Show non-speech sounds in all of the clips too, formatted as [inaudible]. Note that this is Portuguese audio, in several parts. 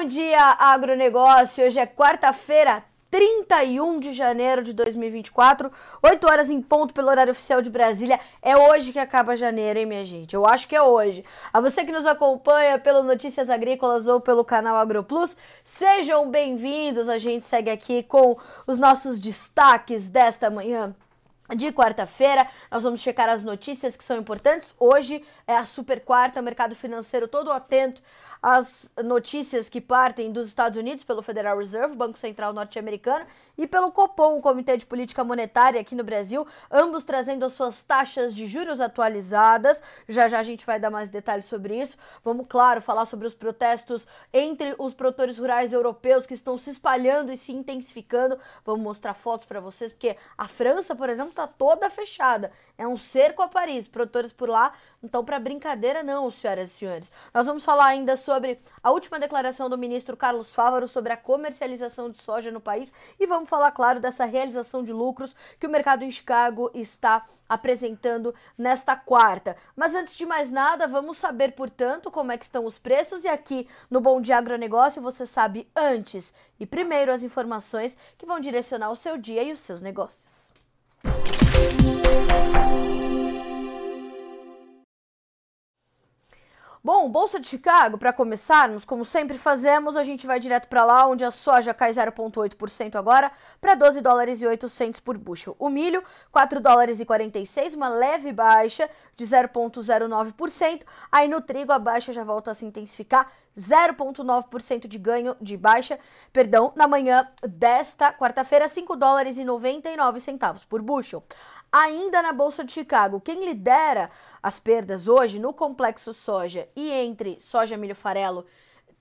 Bom dia, agronegócio. Hoje é quarta-feira, 31 de janeiro de 2024, 8 horas em ponto pelo horário oficial de Brasília. É hoje que acaba janeiro, hein, minha gente? Eu acho que é hoje. A você que nos acompanha pelo Notícias Agrícolas ou pelo canal AgroPlus, sejam bem-vindos. A gente segue aqui com os nossos destaques desta manhã de quarta-feira. Nós vamos checar as notícias que são importantes. Hoje é a super quarta, mercado financeiro todo atento às notícias que partem dos Estados Unidos pelo Federal Reserve, Banco Central norte-americano, e pelo Copom, o Comitê de Política Monetária aqui no Brasil, ambos trazendo as suas taxas de juros atualizadas. Já já a gente vai dar mais detalhes sobre isso. Vamos, claro, falar sobre os protestos entre os produtores rurais europeus que estão se espalhando e se intensificando. Vamos mostrar fotos para vocês, porque a França, por exemplo, está toda fechada. É um cerco a Paris. Produtores por lá não estão para brincadeira, não, senhoras e senhores. Nós vamos falar ainda sobre a última declaração do ministro Carlos Fávaro sobre a comercialização de soja no país e vamos falar, claro, dessa realização de lucros que o mercado em Chicago está apresentando nesta quarta. Mas antes de mais nada, vamos saber, portanto, como é que estão os preços e aqui no Bom Dia Agronegócio você sabe antes e primeiro as informações que vão direcionar o seu dia e os seus negócios. Bom, Bolsa de Chicago, para começarmos, como sempre fazemos, a gente vai direto para lá, onde a soja cai 0,8% agora, para 12 dólares e 800 por bushel. O milho, 4 dólares e 46, uma leve baixa de 0,09%. Aí no trigo a baixa já volta a se intensificar, 0,9% de ganho de baixa, perdão, na manhã desta quarta-feira, 5 dólares e 99 centavos por bushel. Ainda na Bolsa de Chicago, quem lidera as perdas hoje no complexo soja e entre soja, milho, farelo,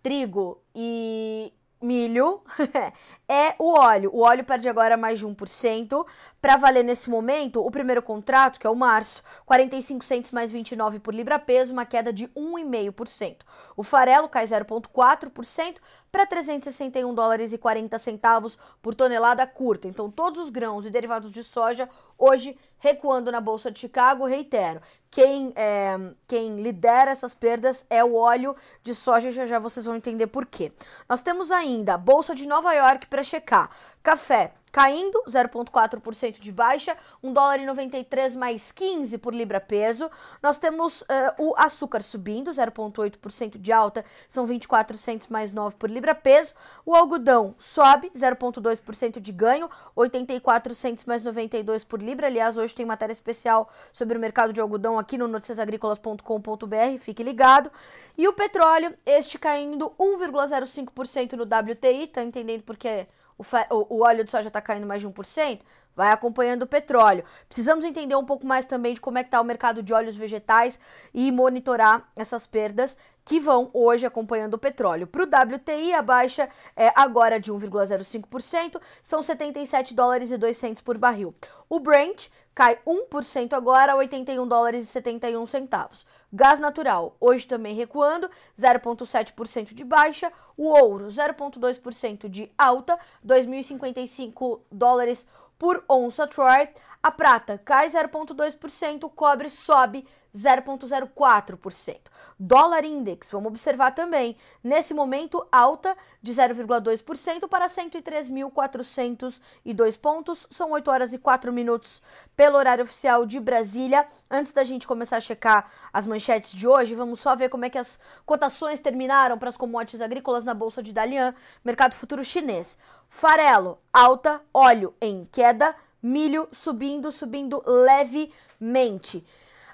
trigo e milho [laughs] é o óleo. O óleo perde agora mais de 1%. Para valer nesse momento, o primeiro contrato, que é o março, 45 centos mais 29 por libra peso, uma queda de 1,5%. O farelo cai 0,4% para 361 dólares e 40 centavos por tonelada curta. Então, todos os grãos e derivados de soja hoje recuando na Bolsa de Chicago, reitero, quem, é, quem lidera essas perdas é o óleo de soja, já já vocês vão entender por quê. Nós temos ainda a Bolsa de Nova York para checar. Café caindo 0,4% de baixa, 1 dólar e 93 mais 15 por libra peso. Nós temos uh, o açúcar subindo 0,8% de alta, são 24 centos mais 9 por libra peso. O algodão sobe 0,2% de ganho, 84 centos mais 92 por libra. Aliás, hoje tem matéria especial sobre o mercado de algodão aqui no noticiasagricolas.com.br, fique ligado. E o petróleo, este caindo 1,05% no WTI, tá entendendo por quê? O, o óleo de soja está caindo mais de 1%, vai acompanhando o petróleo. Precisamos entender um pouco mais também de como é que está o mercado de óleos vegetais e monitorar essas perdas que vão hoje acompanhando o petróleo. Para o WTI, a baixa é agora de 1,05%, são 77 dólares e 2 por barril. O Brent cai 1% agora a 81 dólares e 71 centavos. Gás natural, hoje também recuando, 0,7% de baixa. O ouro, 0,2% de alta, 2.055 dólares por onça Troy. A prata cai 0,2%, o cobre sobe 0,04%. Dólar index, vamos observar também, nesse momento alta de 0,2% para 103.402 pontos. São 8 horas e 4 minutos pelo horário oficial de Brasília. Antes da gente começar a checar as manchetes de hoje, vamos só ver como é que as cotações terminaram para as commodities agrícolas na bolsa de Dalian, mercado futuro chinês. Farelo, alta, óleo em queda, milho subindo, subindo levemente.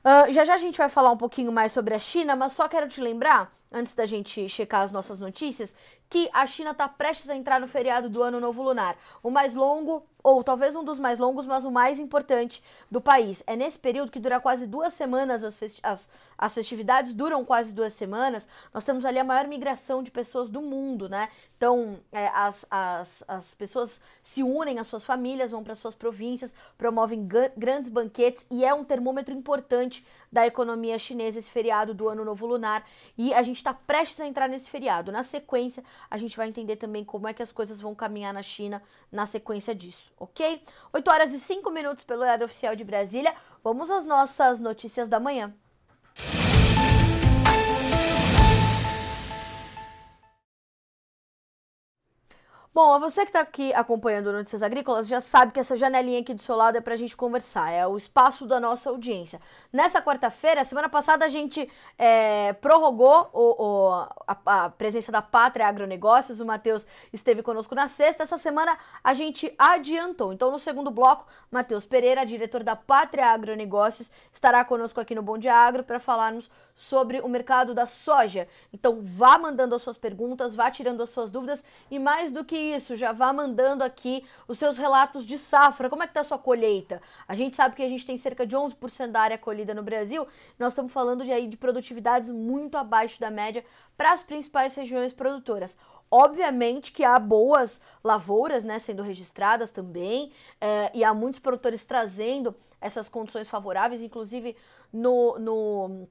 Uh, já já a gente vai falar um pouquinho mais sobre a China, mas só quero te lembrar, antes da gente checar as nossas notícias, que a China está prestes a entrar no feriado do Ano Novo Lunar, o mais longo ou talvez um dos mais longos, mas o mais importante do país. É nesse período que dura quase duas semanas, as, festi as, as festividades duram quase duas semanas. Nós temos ali a maior migração de pessoas do mundo, né? Então, é, as, as, as pessoas se unem às suas famílias, vão para suas províncias, promovem grandes banquetes e é um termômetro importante da economia chinesa esse feriado do Ano Novo Lunar. E a gente está prestes a entrar nesse feriado. Na sequência, a gente vai entender também como é que as coisas vão caminhar na China na sequência disso ok? 8 horas e 5 minutos pelo horário oficial de Brasília. Vamos às nossas notícias da manhã. Bom, você que está aqui acompanhando Notícias Agrícolas já sabe que essa janelinha aqui do seu lado é para a gente conversar, é o espaço da nossa audiência. Nessa quarta-feira, semana passada, a gente é, prorrogou o, o, a, a, presença da Pátria Agronegócios, o Matheus esteve conosco na sexta, essa semana a gente adiantou. Então, no segundo bloco, Matheus Pereira, diretor da Pátria Agronegócios, estará conosco aqui no Bom Dia Agro para falarmos sobre o mercado da soja. Então, vá mandando as suas perguntas, vá tirando as suas dúvidas e mais do que isso, já vá mandando aqui os seus relatos de safra. Como é que tá a sua colheita? A gente sabe que a gente tem cerca de 11% da área colhida no Brasil. Nós estamos falando de aí de produtividades muito abaixo da média para as principais regiões produtoras. Obviamente que há boas lavouras né, sendo registradas também, é, e há muitos produtores trazendo essas condições favoráveis, inclusive no, no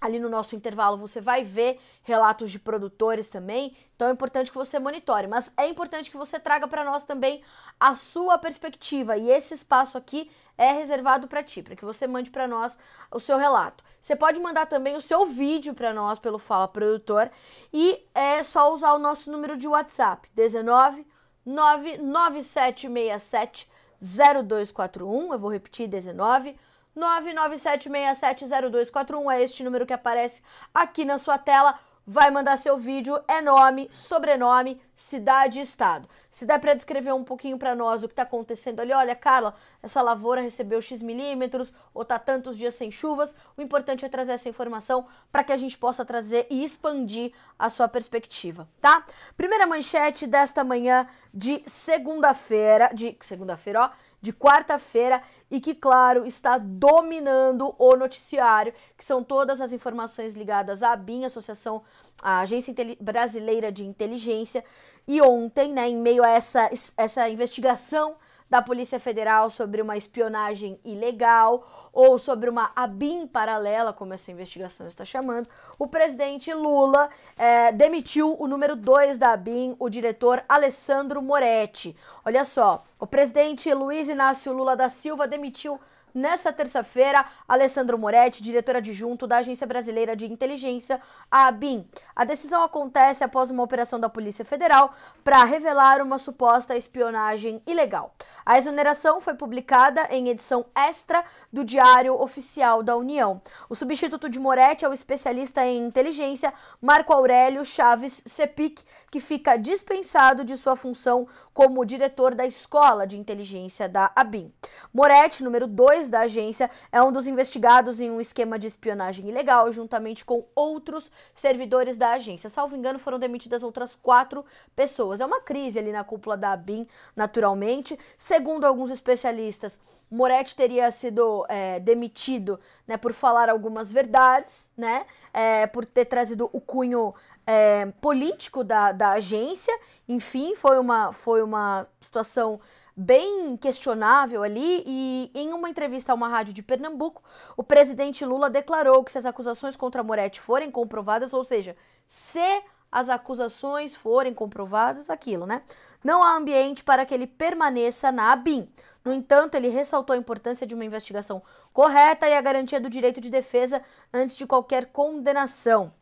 ali no nosso intervalo você vai ver relatos de produtores também, então é importante que você monitore, mas é importante que você traga para nós também a sua perspectiva. E esse espaço aqui é reservado para ti, para que você mande para nós o seu relato. Você pode mandar também o seu vídeo para nós pelo Fala Produtor. E é só usar o nosso número de WhatsApp 19 99767 0241, eu vou repetir 19 997670241 é este número que aparece aqui na sua tela. Vai mandar seu vídeo, é nome, sobrenome, cidade e estado. Se der para descrever um pouquinho para nós o que está acontecendo ali, olha, Carla, essa lavoura recebeu X milímetros ou tá tantos dias sem chuvas. O importante é trazer essa informação para que a gente possa trazer e expandir a sua perspectiva, tá? Primeira manchete desta manhã de segunda-feira, de segunda-feira, ó, de quarta-feira e que, claro, está dominando o noticiário, que são todas as informações ligadas à ABIN, Associação, a Agência Brasileira de Inteligência. E ontem, né, em meio a essa, essa investigação da Polícia Federal sobre uma espionagem ilegal ou sobre uma ABIN paralela, como essa investigação está chamando, o presidente Lula é, demitiu o número 2 da ABIN, o diretor Alessandro Moretti. Olha só, o presidente Luiz Inácio Lula da Silva demitiu Nessa terça-feira, Alessandro Moretti, diretor adjunto da Agência Brasileira de Inteligência, a ABIN. A decisão acontece após uma operação da Polícia Federal para revelar uma suposta espionagem ilegal. A exoneração foi publicada em edição extra do Diário Oficial da União. O substituto de Moretti é o especialista em inteligência Marco Aurélio Chaves Cepic, que fica dispensado de sua função como diretor da Escola de Inteligência da ABIN. Moretti, número 2 da agência, é um dos investigados em um esquema de espionagem ilegal, juntamente com outros servidores da agência. Salvo engano, foram demitidas outras quatro pessoas. É uma crise ali na cúpula da ABIN, naturalmente. Segundo alguns especialistas, Moretti teria sido é, demitido né, por falar algumas verdades, né, é, por ter trazido o cunho é, político da, da agência. Enfim, foi uma, foi uma situação bem questionável ali. E em uma entrevista a uma rádio de Pernambuco, o presidente Lula declarou que se as acusações contra Moretti forem comprovadas, ou seja, se as acusações forem comprovadas, aquilo, né? Não há ambiente para que ele permaneça na ABIN. No entanto, ele ressaltou a importância de uma investigação correta e a garantia do direito de defesa antes de qualquer condenação.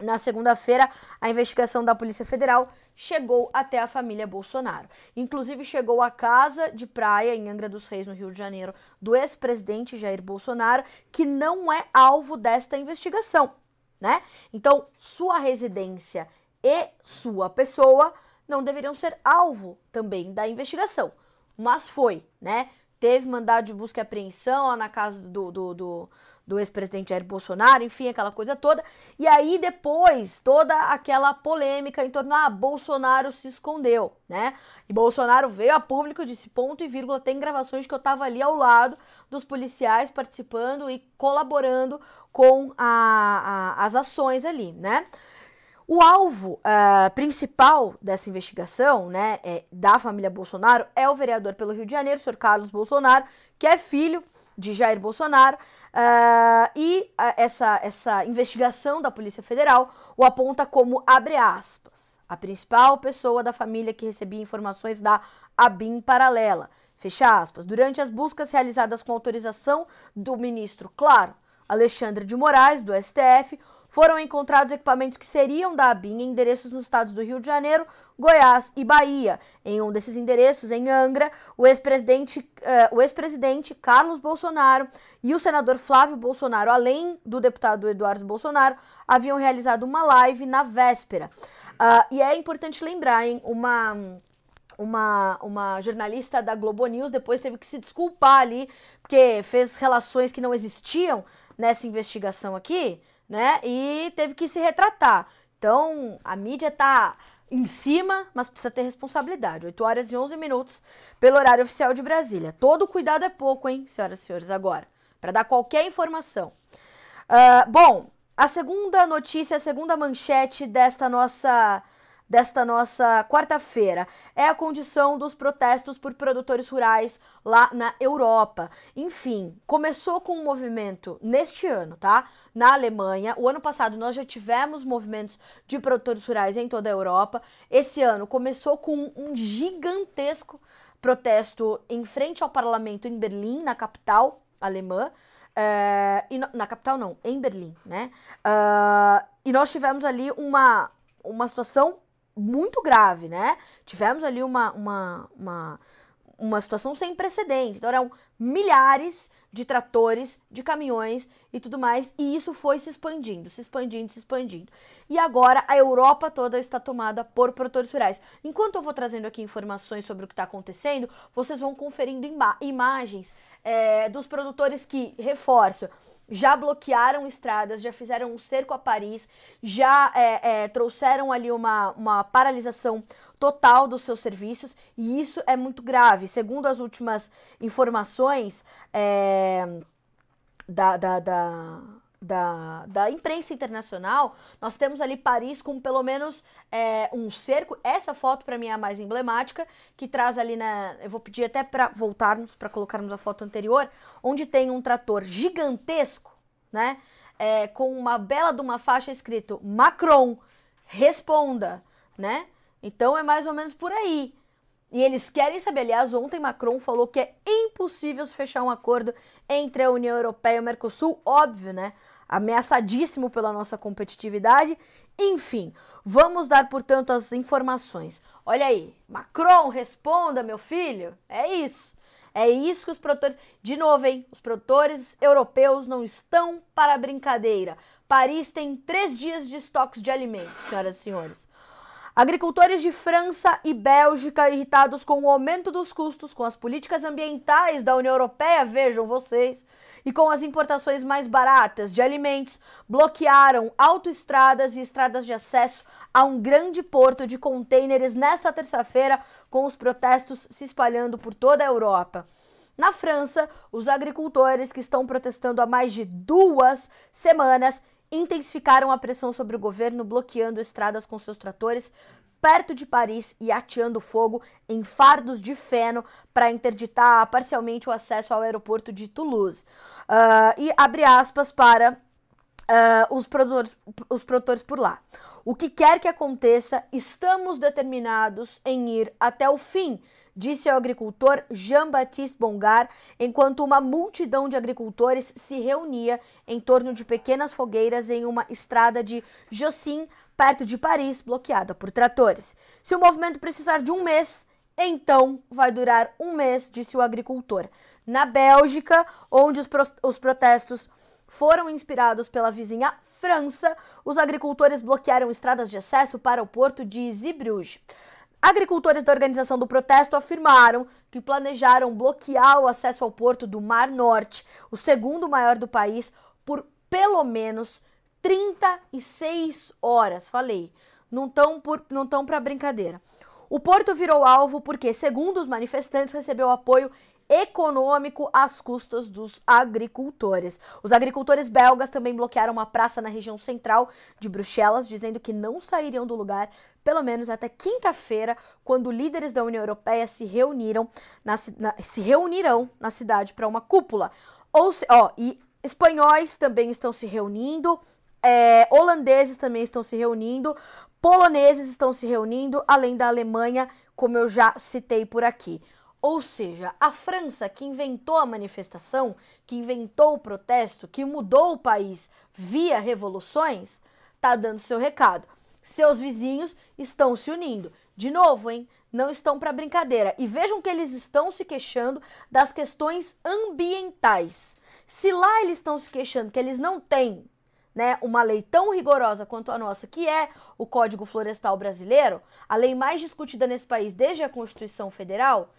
Na segunda-feira, a investigação da Polícia Federal chegou até a família Bolsonaro. Inclusive, chegou à casa de praia em Angra dos Reis, no Rio de Janeiro, do ex-presidente Jair Bolsonaro, que não é alvo desta investigação né? Então, sua residência e sua pessoa não deveriam ser alvo também da investigação, mas foi, né? Teve mandado de busca e apreensão lá na casa do, do, do do ex-presidente Jair Bolsonaro, enfim, aquela coisa toda. E aí depois toda aquela polêmica em torno ah, Bolsonaro se escondeu, né? E Bolsonaro veio a público disse ponto e vírgula, tem gravações que eu tava ali ao lado dos policiais participando e colaborando com a, a, as ações ali, né? O alvo uh, principal dessa investigação, né, é, da família Bolsonaro, é o vereador pelo Rio de Janeiro, o senhor Carlos Bolsonaro, que é filho de Jair Bolsonaro, uh, e uh, essa, essa investigação da Polícia Federal o aponta como, abre aspas, a principal pessoa da família que recebia informações da ABIN paralela, fecha aspas, durante as buscas realizadas com autorização do ministro, claro, Alexandre de Moraes, do STF, foram encontrados equipamentos que seriam da ABIN em endereços nos estados do Rio de Janeiro, Goiás e Bahia. Em um desses endereços, em Angra, o ex-presidente uh, o ex-presidente Carlos Bolsonaro e o senador Flávio Bolsonaro, além do deputado Eduardo Bolsonaro, haviam realizado uma live na véspera. Uh, e é importante lembrar, hein, uma uma, uma jornalista da Globo News depois teve que se desculpar ali, porque fez relações que não existiam nessa investigação aqui, né? E teve que se retratar. Então, a mídia tá em cima, mas precisa ter responsabilidade. 8 horas e 11 minutos pelo horário oficial de Brasília. Todo cuidado é pouco, hein, senhoras e senhores, agora, para dar qualquer informação. Uh, bom, a segunda notícia, a segunda manchete desta nossa desta nossa quarta-feira é a condição dos protestos por produtores rurais lá na Europa. Enfim, começou com um movimento neste ano, tá? Na Alemanha. O ano passado nós já tivemos movimentos de produtores rurais em toda a Europa. Esse ano começou com um gigantesco protesto em frente ao parlamento em Berlim, na capital alemã. Uh, e no, na capital não, em Berlim, né? Uh, e nós tivemos ali uma, uma situação muito grave, né? Tivemos ali uma, uma, uma, uma situação sem precedentes. Então, eram milhares de tratores, de caminhões e tudo mais, e isso foi se expandindo, se expandindo, se expandindo. E agora a Europa toda está tomada por produtores rurais. Enquanto eu vou trazendo aqui informações sobre o que está acontecendo, vocês vão conferindo ima imagens é, dos produtores que, reforço, já bloquearam estradas, já fizeram um cerco a Paris, já é, é, trouxeram ali uma, uma paralisação total dos seus serviços e isso é muito grave. Segundo as últimas informações é, da, da, da da, da imprensa internacional, nós temos ali Paris com pelo menos é, um cerco. Essa foto para mim é a mais emblemática, que traz ali na. Eu vou pedir até para voltarmos, para colocarmos a foto anterior, onde tem um trator gigantesco, né? É, com uma bela de uma faixa escrito Macron, responda, né? Então é mais ou menos por aí. E eles querem saber. Aliás, ontem Macron falou que é impossível se fechar um acordo entre a União Europeia e o Mercosul, óbvio, né? Ameaçadíssimo pela nossa competitividade. Enfim, vamos dar, portanto, as informações. Olha aí, Macron, responda, meu filho. É isso. É isso que os produtores. De novo, hein? Os produtores europeus não estão para brincadeira. Paris tem três dias de estoques de alimentos, senhoras e senhores. Agricultores de França e Bélgica irritados com o aumento dos custos, com as políticas ambientais da União Europeia, vejam vocês, e com as importações mais baratas de alimentos, bloquearam autoestradas e estradas de acesso a um grande porto de contêineres nesta terça-feira, com os protestos se espalhando por toda a Europa. Na França, os agricultores que estão protestando há mais de duas semanas intensificaram a pressão sobre o governo, bloqueando estradas com seus tratores perto de Paris e ateando fogo em fardos de feno para interditar parcialmente o acesso ao aeroporto de Toulouse. Uh, e abre aspas para uh, os, produtores, os produtores por lá. O que quer que aconteça, estamos determinados em ir até o fim disse ao agricultor Jean-Baptiste Bongar, enquanto uma multidão de agricultores se reunia em torno de pequenas fogueiras em uma estrada de Jossin, perto de Paris, bloqueada por tratores. Se o movimento precisar de um mês, então vai durar um mês, disse o agricultor. Na Bélgica, onde os, pro os protestos foram inspirados pela vizinha França, os agricultores bloquearam estradas de acesso para o porto de Zeebrugge. Agricultores da organização do protesto afirmaram que planejaram bloquear o acesso ao porto do Mar Norte, o segundo maior do país, por pelo menos 36 horas. Falei, não estão não para brincadeira. O porto virou alvo porque, segundo os manifestantes, recebeu apoio econômico às custas dos agricultores. Os agricultores belgas também bloquearam uma praça na região central de Bruxelas, dizendo que não sairiam do lugar pelo menos até quinta-feira, quando líderes da União Europeia se reuniram na, na, se reunirão na cidade para uma cúpula. Ou se, ó, e espanhóis também estão se reunindo, é, holandeses também estão se reunindo, poloneses estão se reunindo, além da Alemanha, como eu já citei por aqui. Ou seja, a França, que inventou a manifestação, que inventou o protesto, que mudou o país via revoluções, está dando seu recado. Seus vizinhos estão se unindo. De novo, hein? Não estão para brincadeira. E vejam que eles estão se queixando das questões ambientais. Se lá eles estão se queixando que eles não têm né, uma lei tão rigorosa quanto a nossa, que é o Código Florestal Brasileiro, a lei mais discutida nesse país desde a Constituição Federal,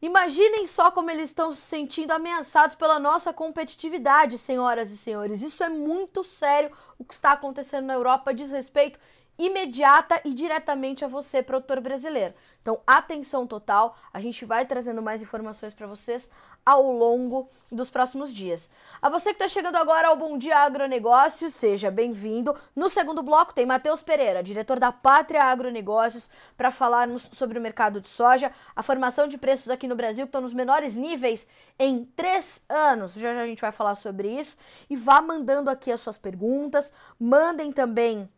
Imaginem só como eles estão se sentindo ameaçados pela nossa competitividade, senhoras e senhores. Isso é muito sério o que está acontecendo na Europa diz respeito imediata e diretamente a você, produtor brasileiro. Então, atenção total, a gente vai trazendo mais informações para vocês ao longo dos próximos dias. A você que está chegando agora ao Bom Dia Agronegócios, seja bem-vindo. No segundo bloco tem Matheus Pereira, diretor da Pátria Agronegócios, para falarmos sobre o mercado de soja, a formação de preços aqui no Brasil que estão nos menores níveis em três anos. Já já a gente vai falar sobre isso. E vá mandando aqui as suas perguntas, mandem também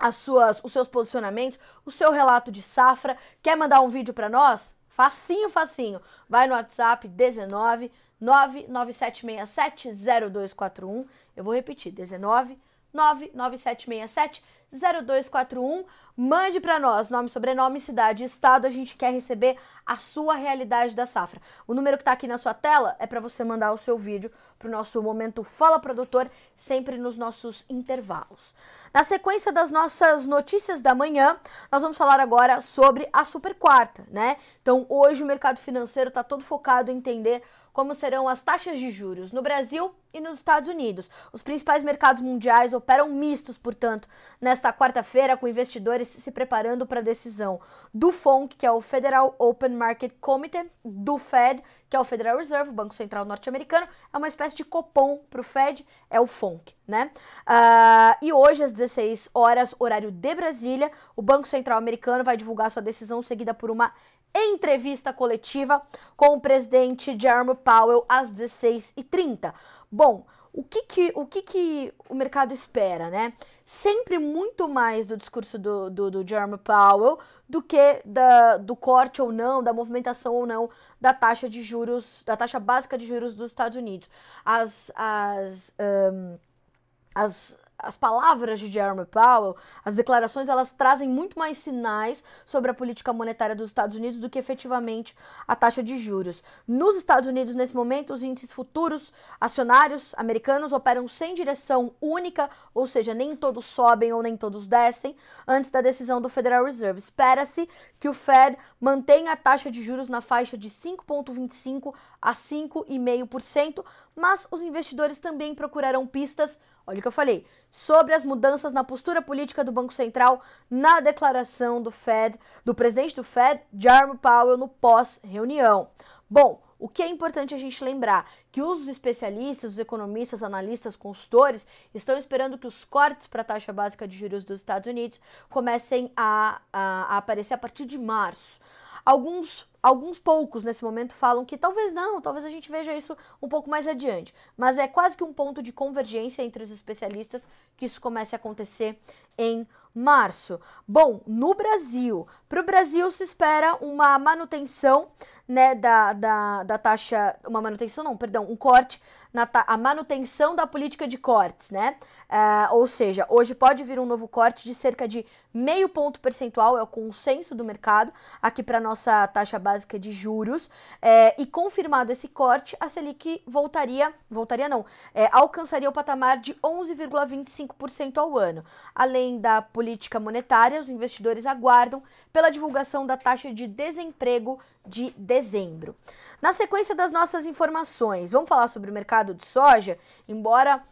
as suas, os seus posicionamentos, o seu relato de safra. Quer mandar um vídeo para nós? Facinho, facinho. Vai no WhatsApp 19 997670241. Eu vou repetir, 19 99767 0241. Mande para nós nome, sobrenome, cidade e estado. A gente quer receber a sua realidade da safra. O número que está aqui na sua tela é para você mandar o seu vídeo para o nosso momento Fala Produtor, sempre nos nossos intervalos. Na sequência das nossas notícias da manhã, nós vamos falar agora sobre a super quarta, né? Então, hoje o mercado financeiro está todo focado em entender como serão as taxas de juros no Brasil e nos Estados Unidos. Os principais mercados mundiais operam mistos, portanto, nesta quarta-feira, com investidores se preparando para a decisão do FONC, que é o Federal Open Market Committee, do Fed, que é o Federal Reserve, o Banco Central norte-americano, é uma espécie de copom para o Fed, é o FONC, né? Uh, e hoje, às 16 horas, horário de Brasília, o Banco Central americano vai divulgar sua decisão, seguida por uma entrevista coletiva com o presidente Jerome Powell às 16h30. Bom, o que que, o que que o mercado espera, né? Sempre muito mais do discurso do, do, do Jerome Powell do que da, do corte ou não, da movimentação ou não da taxa de juros, da taxa básica de juros dos Estados Unidos. As, as, um, as as palavras de Jerome Powell, as declarações, elas trazem muito mais sinais sobre a política monetária dos Estados Unidos do que efetivamente a taxa de juros. Nos Estados Unidos, nesse momento, os índices futuros acionários americanos operam sem direção única, ou seja, nem todos sobem ou nem todos descem, antes da decisão do Federal Reserve. Espera-se que o Fed mantenha a taxa de juros na faixa de 5,25 a 5,5%, mas os investidores também procurarão pistas Olha o que eu falei. Sobre as mudanças na postura política do Banco Central na declaração do Fed, do presidente do Fed, Jerome Powell, no pós-reunião. Bom, o que é importante a gente lembrar? Que os especialistas, os economistas, analistas, consultores estão esperando que os cortes para a taxa básica de juros dos Estados Unidos comecem a, a, a aparecer a partir de março. Alguns Alguns poucos nesse momento falam que talvez não, talvez a gente veja isso um pouco mais adiante, mas é quase que um ponto de convergência entre os especialistas que isso comece a acontecer em março. Bom, no Brasil, para o Brasil se espera uma manutenção né, da, da, da taxa, uma manutenção não, perdão, um corte na a manutenção da política de cortes, né? Uh, ou seja, hoje pode vir um novo corte de cerca de meio ponto percentual, é o consenso do mercado, aqui para nossa taxa básica de juros. É, e confirmado esse corte, a Selic voltaria, voltaria não, é, alcançaria o patamar de 11,25% ao ano. Além da política monetária, os investidores aguardam pela divulgação da taxa de desemprego de dezembro. Na sequência das nossas informações, vamos falar sobre o mercado de soja, embora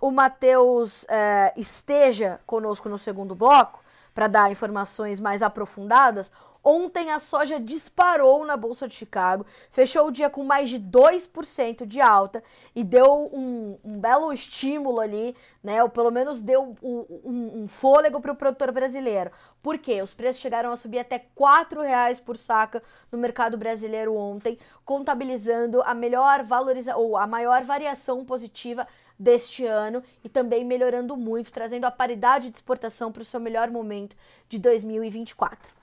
o Matheus é, esteja conosco no segundo bloco para dar informações mais aprofundadas. Ontem a soja disparou na Bolsa de Chicago, fechou o dia com mais de 2% de alta e deu um, um, belo estímulo ali, né? Ou pelo menos deu um, um, um fôlego para o produtor brasileiro. Por quê? Os preços chegaram a subir até R$ reais por saca no mercado brasileiro ontem, contabilizando a melhor valorização ou a maior variação positiva deste ano e também melhorando muito, trazendo a paridade de exportação para o seu melhor momento de 2024.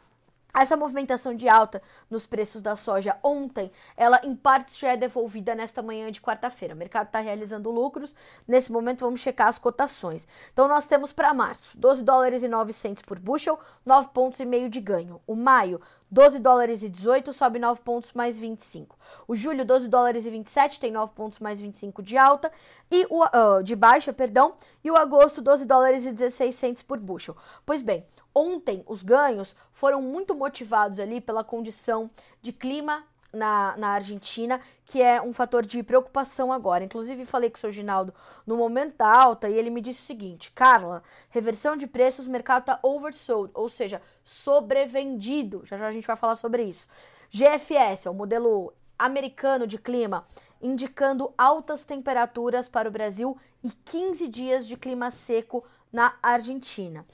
Essa movimentação de alta nos preços da soja ontem, ela em parte já é devolvida nesta manhã de quarta-feira. O mercado está realizando lucros. Nesse momento, vamos checar as cotações. Então, nós temos para março 12 dólares e 900 por bushel, 9 pontos e meio de ganho. O maio, 12 dólares e 18, sobe 9 pontos mais 25. O julho, 12 dólares e 27, tem 9 pontos mais 25 de alta, e o, uh, de baixa, perdão, e o agosto, 12 dólares e 16 por bushel. Pois bem, ontem os ganhos foram muito motivados ali pela condição de clima na, na Argentina, que é um fator de preocupação agora. Inclusive, falei com o seu Ginaldo no momento da alta e ele me disse o seguinte: Carla, reversão de preços, mercado está oversold, ou seja, sobrevendido. Já já a gente vai falar sobre isso. GFS, é o modelo americano de clima, indicando altas temperaturas para o Brasil e 15 dias de clima seco na Argentina.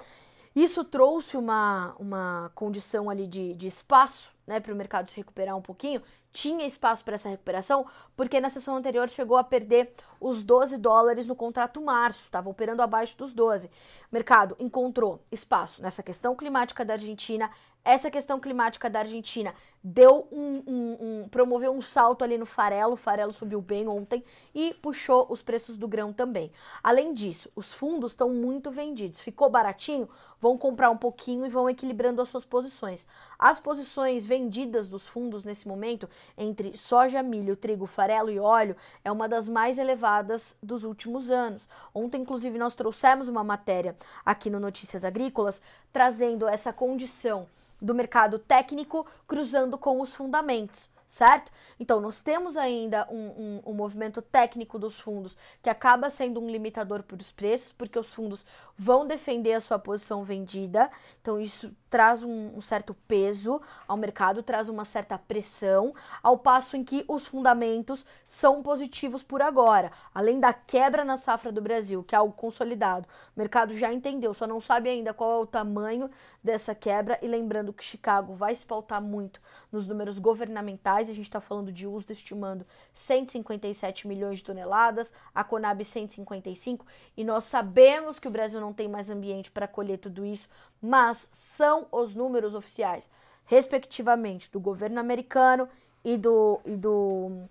Isso trouxe uma, uma condição ali de, de espaço né, para o mercado se recuperar um pouquinho, tinha espaço para essa recuperação, porque na sessão anterior chegou a perder os 12 dólares no contrato março, estava operando abaixo dos 12. O mercado encontrou espaço nessa questão climática da Argentina, essa questão climática da Argentina deu um, um, um, promoveu um salto ali no farelo, o farelo subiu bem ontem e puxou os preços do grão também. Além disso, os fundos estão muito vendidos, ficou baratinho, vão comprar um pouquinho e vão equilibrando as suas posições. As posições vendidas dos fundos nesse momento, entre soja, milho, trigo, farelo e óleo, é uma das mais elevadas dos últimos anos. Ontem, inclusive, nós trouxemos uma matéria aqui no Notícias Agrícolas trazendo essa condição do mercado técnico cruzando com os fundamentos certo? Então, nós temos ainda um, um, um, movimento técnico dos fundos que acaba sendo um limitador para os preços, porque os fundos vão defender a sua posição vendida, então isso traz um, um, certo peso ao mercado, traz uma certa pressão, ao passo em que os fundamentos são positivos por agora. Além da quebra na safra do Brasil, que é algo consolidado, o mercado já entendeu, só não sabe ainda qual é o tamanho dessa quebra, e lembrando que Chicago vai se pautar muito nos números governamentais, a gente está falando de uso estimando 157 milhões de toneladas, a Conab 155, e nós sabemos que o Brasil não tem mais ambiente para colher tudo isso, mas são os números oficiais, respectivamente, do governo americano e do, e do,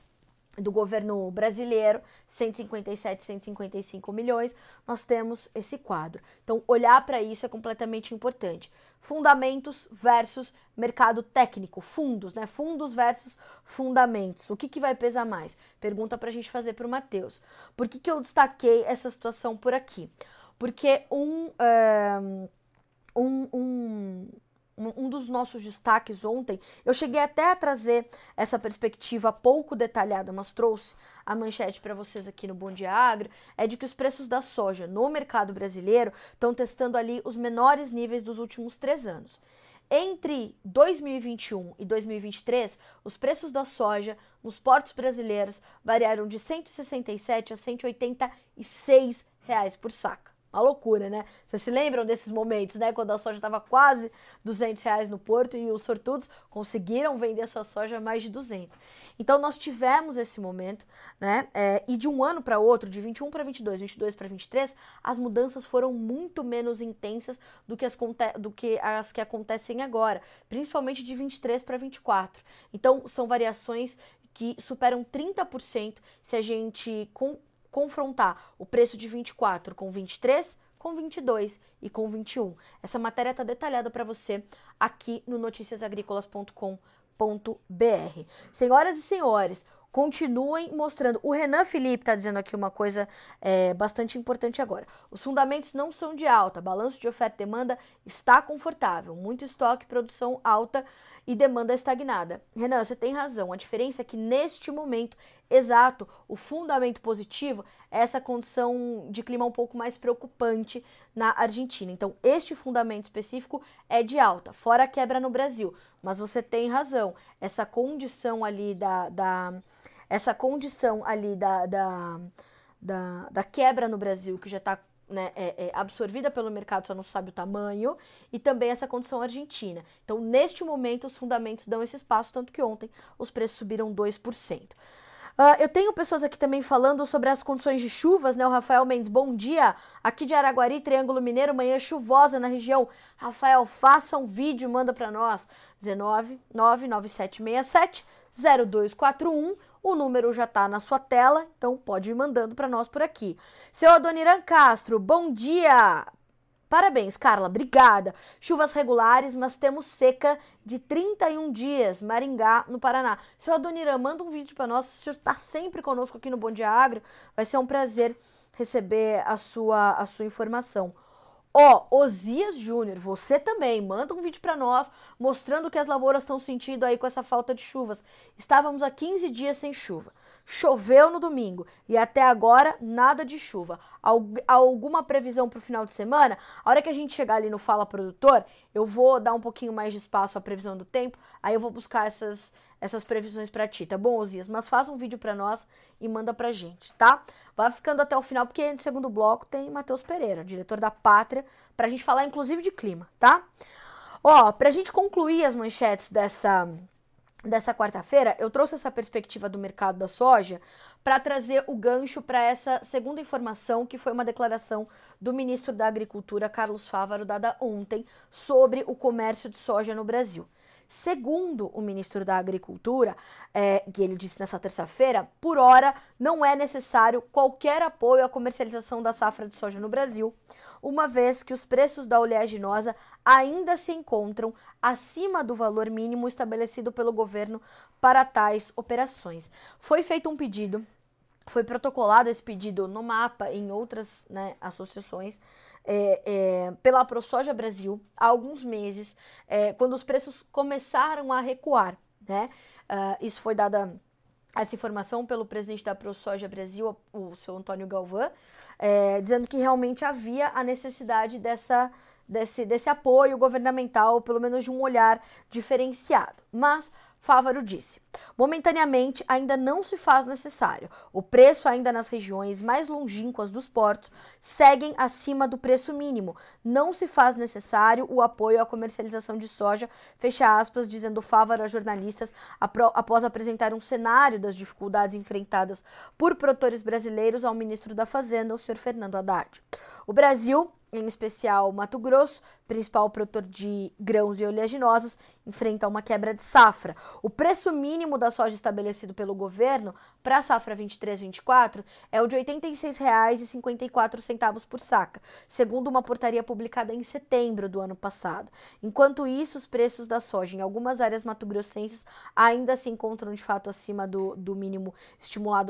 do governo brasileiro, 157, 155 milhões, nós temos esse quadro. Então, olhar para isso é completamente importante. Fundamentos versus mercado técnico, fundos, né? Fundos versus fundamentos. O que, que vai pesar mais? Pergunta para a gente fazer para o Matheus. Por que, que eu destaquei essa situação por aqui? Porque um, um, um, um dos nossos destaques ontem, eu cheguei até a trazer essa perspectiva pouco detalhada, mas trouxe a manchete para vocês aqui no Bom Dia Agro, é de que os preços da soja no mercado brasileiro estão testando ali os menores níveis dos últimos três anos. Entre 2021 e 2023, os preços da soja nos portos brasileiros variaram de 167 a 186 reais por saca. Uma loucura, né? Vocês se lembram desses momentos, né? Quando a soja estava quase 200 reais no porto e os sortudos conseguiram vender sua soja a mais de 200. Então nós tivemos esse momento, né? É, e de um ano para outro, de 21 para 22, 22 para 23, as mudanças foram muito menos intensas do que as, do que, as que acontecem agora, principalmente de 23 para 24. Então são variações que superam 30% se a gente confrontar o preço de 24 com 23, com 22 e com 21. Essa matéria está detalhada para você aqui no noticiasagricolas.com.br. Senhoras e senhores, continuem mostrando. O Renan Felipe está dizendo aqui uma coisa é, bastante importante agora. Os fundamentos não são de alta, balanço de oferta e demanda está confortável, muito estoque, produção alta e demanda estagnada. Renan, você tem razão. A diferença é que neste momento exato, o fundamento positivo é essa condição de clima um pouco mais preocupante na Argentina. Então, este fundamento específico é de alta, fora a quebra no Brasil. Mas você tem razão. Essa condição ali da, da essa condição ali da, da, da, da quebra no Brasil, que já está né, é, é absorvida pelo mercado, só não sabe o tamanho, e também essa condição argentina. Então, neste momento, os fundamentos dão esse espaço, tanto que ontem os preços subiram 2%. Uh, eu tenho pessoas aqui também falando sobre as condições de chuvas, né? O Rafael Mendes, bom dia. Aqui de Araguari, Triângulo Mineiro, manhã chuvosa na região. Rafael, faça um vídeo, manda para nós. 19 99767 0241. O número já está na sua tela, então pode ir mandando para nós por aqui. Seu Adoniran Castro, bom dia. Parabéns, Carla, obrigada. Chuvas regulares, mas temos seca de 31 dias, Maringá, no Paraná. Seu Adoniran, manda um vídeo para nós. O senhor está sempre conosco aqui no Bom Dia Agro. Vai ser um prazer receber a sua, a sua informação. Ó, oh, Osias Júnior, você também, manda um vídeo para nós mostrando o que as lavouras estão sentindo aí com essa falta de chuvas. Estávamos há 15 dias sem chuva. Choveu no domingo e até agora nada de chuva. Alguma previsão para o final de semana? A hora que a gente chegar ali no Fala Produtor, eu vou dar um pouquinho mais de espaço à previsão do tempo, aí eu vou buscar essas, essas previsões para ti, tá bom, Osias? Mas faça um vídeo para nós e manda pra gente, tá? Vai ficando até o final, porque no segundo bloco tem Matheus Pereira, diretor da Pátria, pra gente falar inclusive de clima, tá? Ó, pra gente concluir as manchetes dessa dessa quarta-feira, eu trouxe essa perspectiva do mercado da soja para trazer o gancho para essa segunda informação, que foi uma declaração do ministro da Agricultura, Carlos Fávaro, dada ontem, sobre o comércio de soja no Brasil. Segundo o ministro da Agricultura, é, que ele disse nessa terça-feira, por hora não é necessário qualquer apoio à comercialização da safra de soja no Brasil, uma vez que os preços da oleaginosa ainda se encontram acima do valor mínimo estabelecido pelo governo para tais operações. Foi feito um pedido, foi protocolado esse pedido no mapa em outras né, associações é, é, pela ProSoja Brasil há alguns meses, é, quando os preços começaram a recuar. Né? Uh, isso foi dada essa informação pelo presidente da ProSoja Brasil, o seu Antônio Galvão, é, dizendo que realmente havia a necessidade dessa, desse, desse apoio governamental, pelo menos de um olhar diferenciado. Mas Fávaro disse: momentaneamente ainda não se faz necessário. O preço, ainda nas regiões mais longínquas dos portos, seguem acima do preço mínimo. Não se faz necessário o apoio à comercialização de soja, fecha aspas, dizendo Fávaro a jornalistas após apresentar um cenário das dificuldades enfrentadas por produtores brasileiros ao ministro da Fazenda, o senhor Fernando Haddad. O Brasil em especial Mato Grosso, principal produtor de grãos e oleaginosas, enfrenta uma quebra de safra. O preço mínimo da soja estabelecido pelo governo para a safra 23-24 é o de R$ 86,54 por saca, segundo uma portaria publicada em setembro do ano passado. Enquanto isso, os preços da soja em algumas áreas mato-grossenses ainda se encontram de fato acima do, do mínimo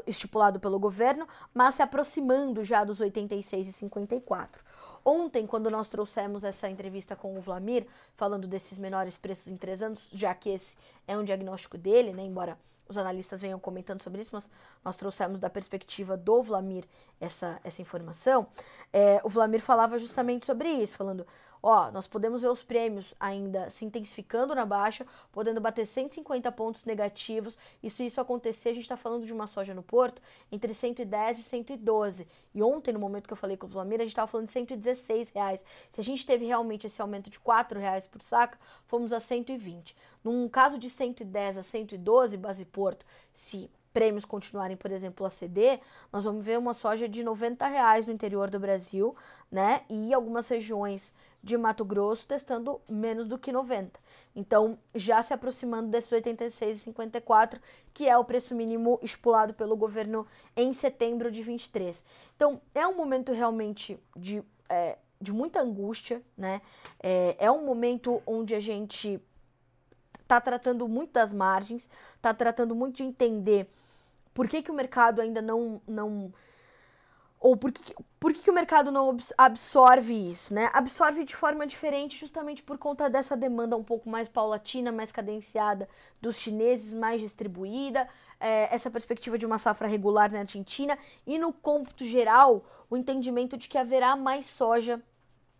estipulado pelo governo, mas se aproximando já dos R$ 86,54. Ontem, quando nós trouxemos essa entrevista com o Vlamir, falando desses menores preços em três anos, já que esse é um diagnóstico dele, né, embora os analistas venham comentando sobre isso, mas nós trouxemos da perspectiva do Vlamir essa, essa informação. É, o Vlamir falava justamente sobre isso, falando: Ó, nós podemos ver os prêmios ainda se intensificando na baixa, podendo bater 150 pontos negativos. E se isso acontecer, a gente está falando de uma soja no Porto entre 110 e 112. E ontem, no momento que eu falei com o Flamir, a gente estava falando de 116 reais. Se a gente teve realmente esse aumento de 4 reais por saca, fomos a 120. Num caso de 110 a 112, base Porto, se prêmios continuarem, por exemplo, a ceder, nós vamos ver uma soja de 90 reais no interior do Brasil, né? E algumas regiões de Mato Grosso testando menos do que 90. Então, já se aproximando desses 86,54, que é o preço mínimo estipulado pelo governo em setembro de 23. Então, é um momento realmente de, é, de muita angústia, né? É, é um momento onde a gente está tratando muito das margens, está tratando muito de entender por que, que o mercado ainda não, não ou por que, por que, que o mercado não absorve isso, né? Absorve de forma diferente justamente por conta dessa demanda um pouco mais paulatina, mais cadenciada dos chineses, mais distribuída, é, essa perspectiva de uma safra regular na Argentina e no cômputo geral o entendimento de que haverá mais soja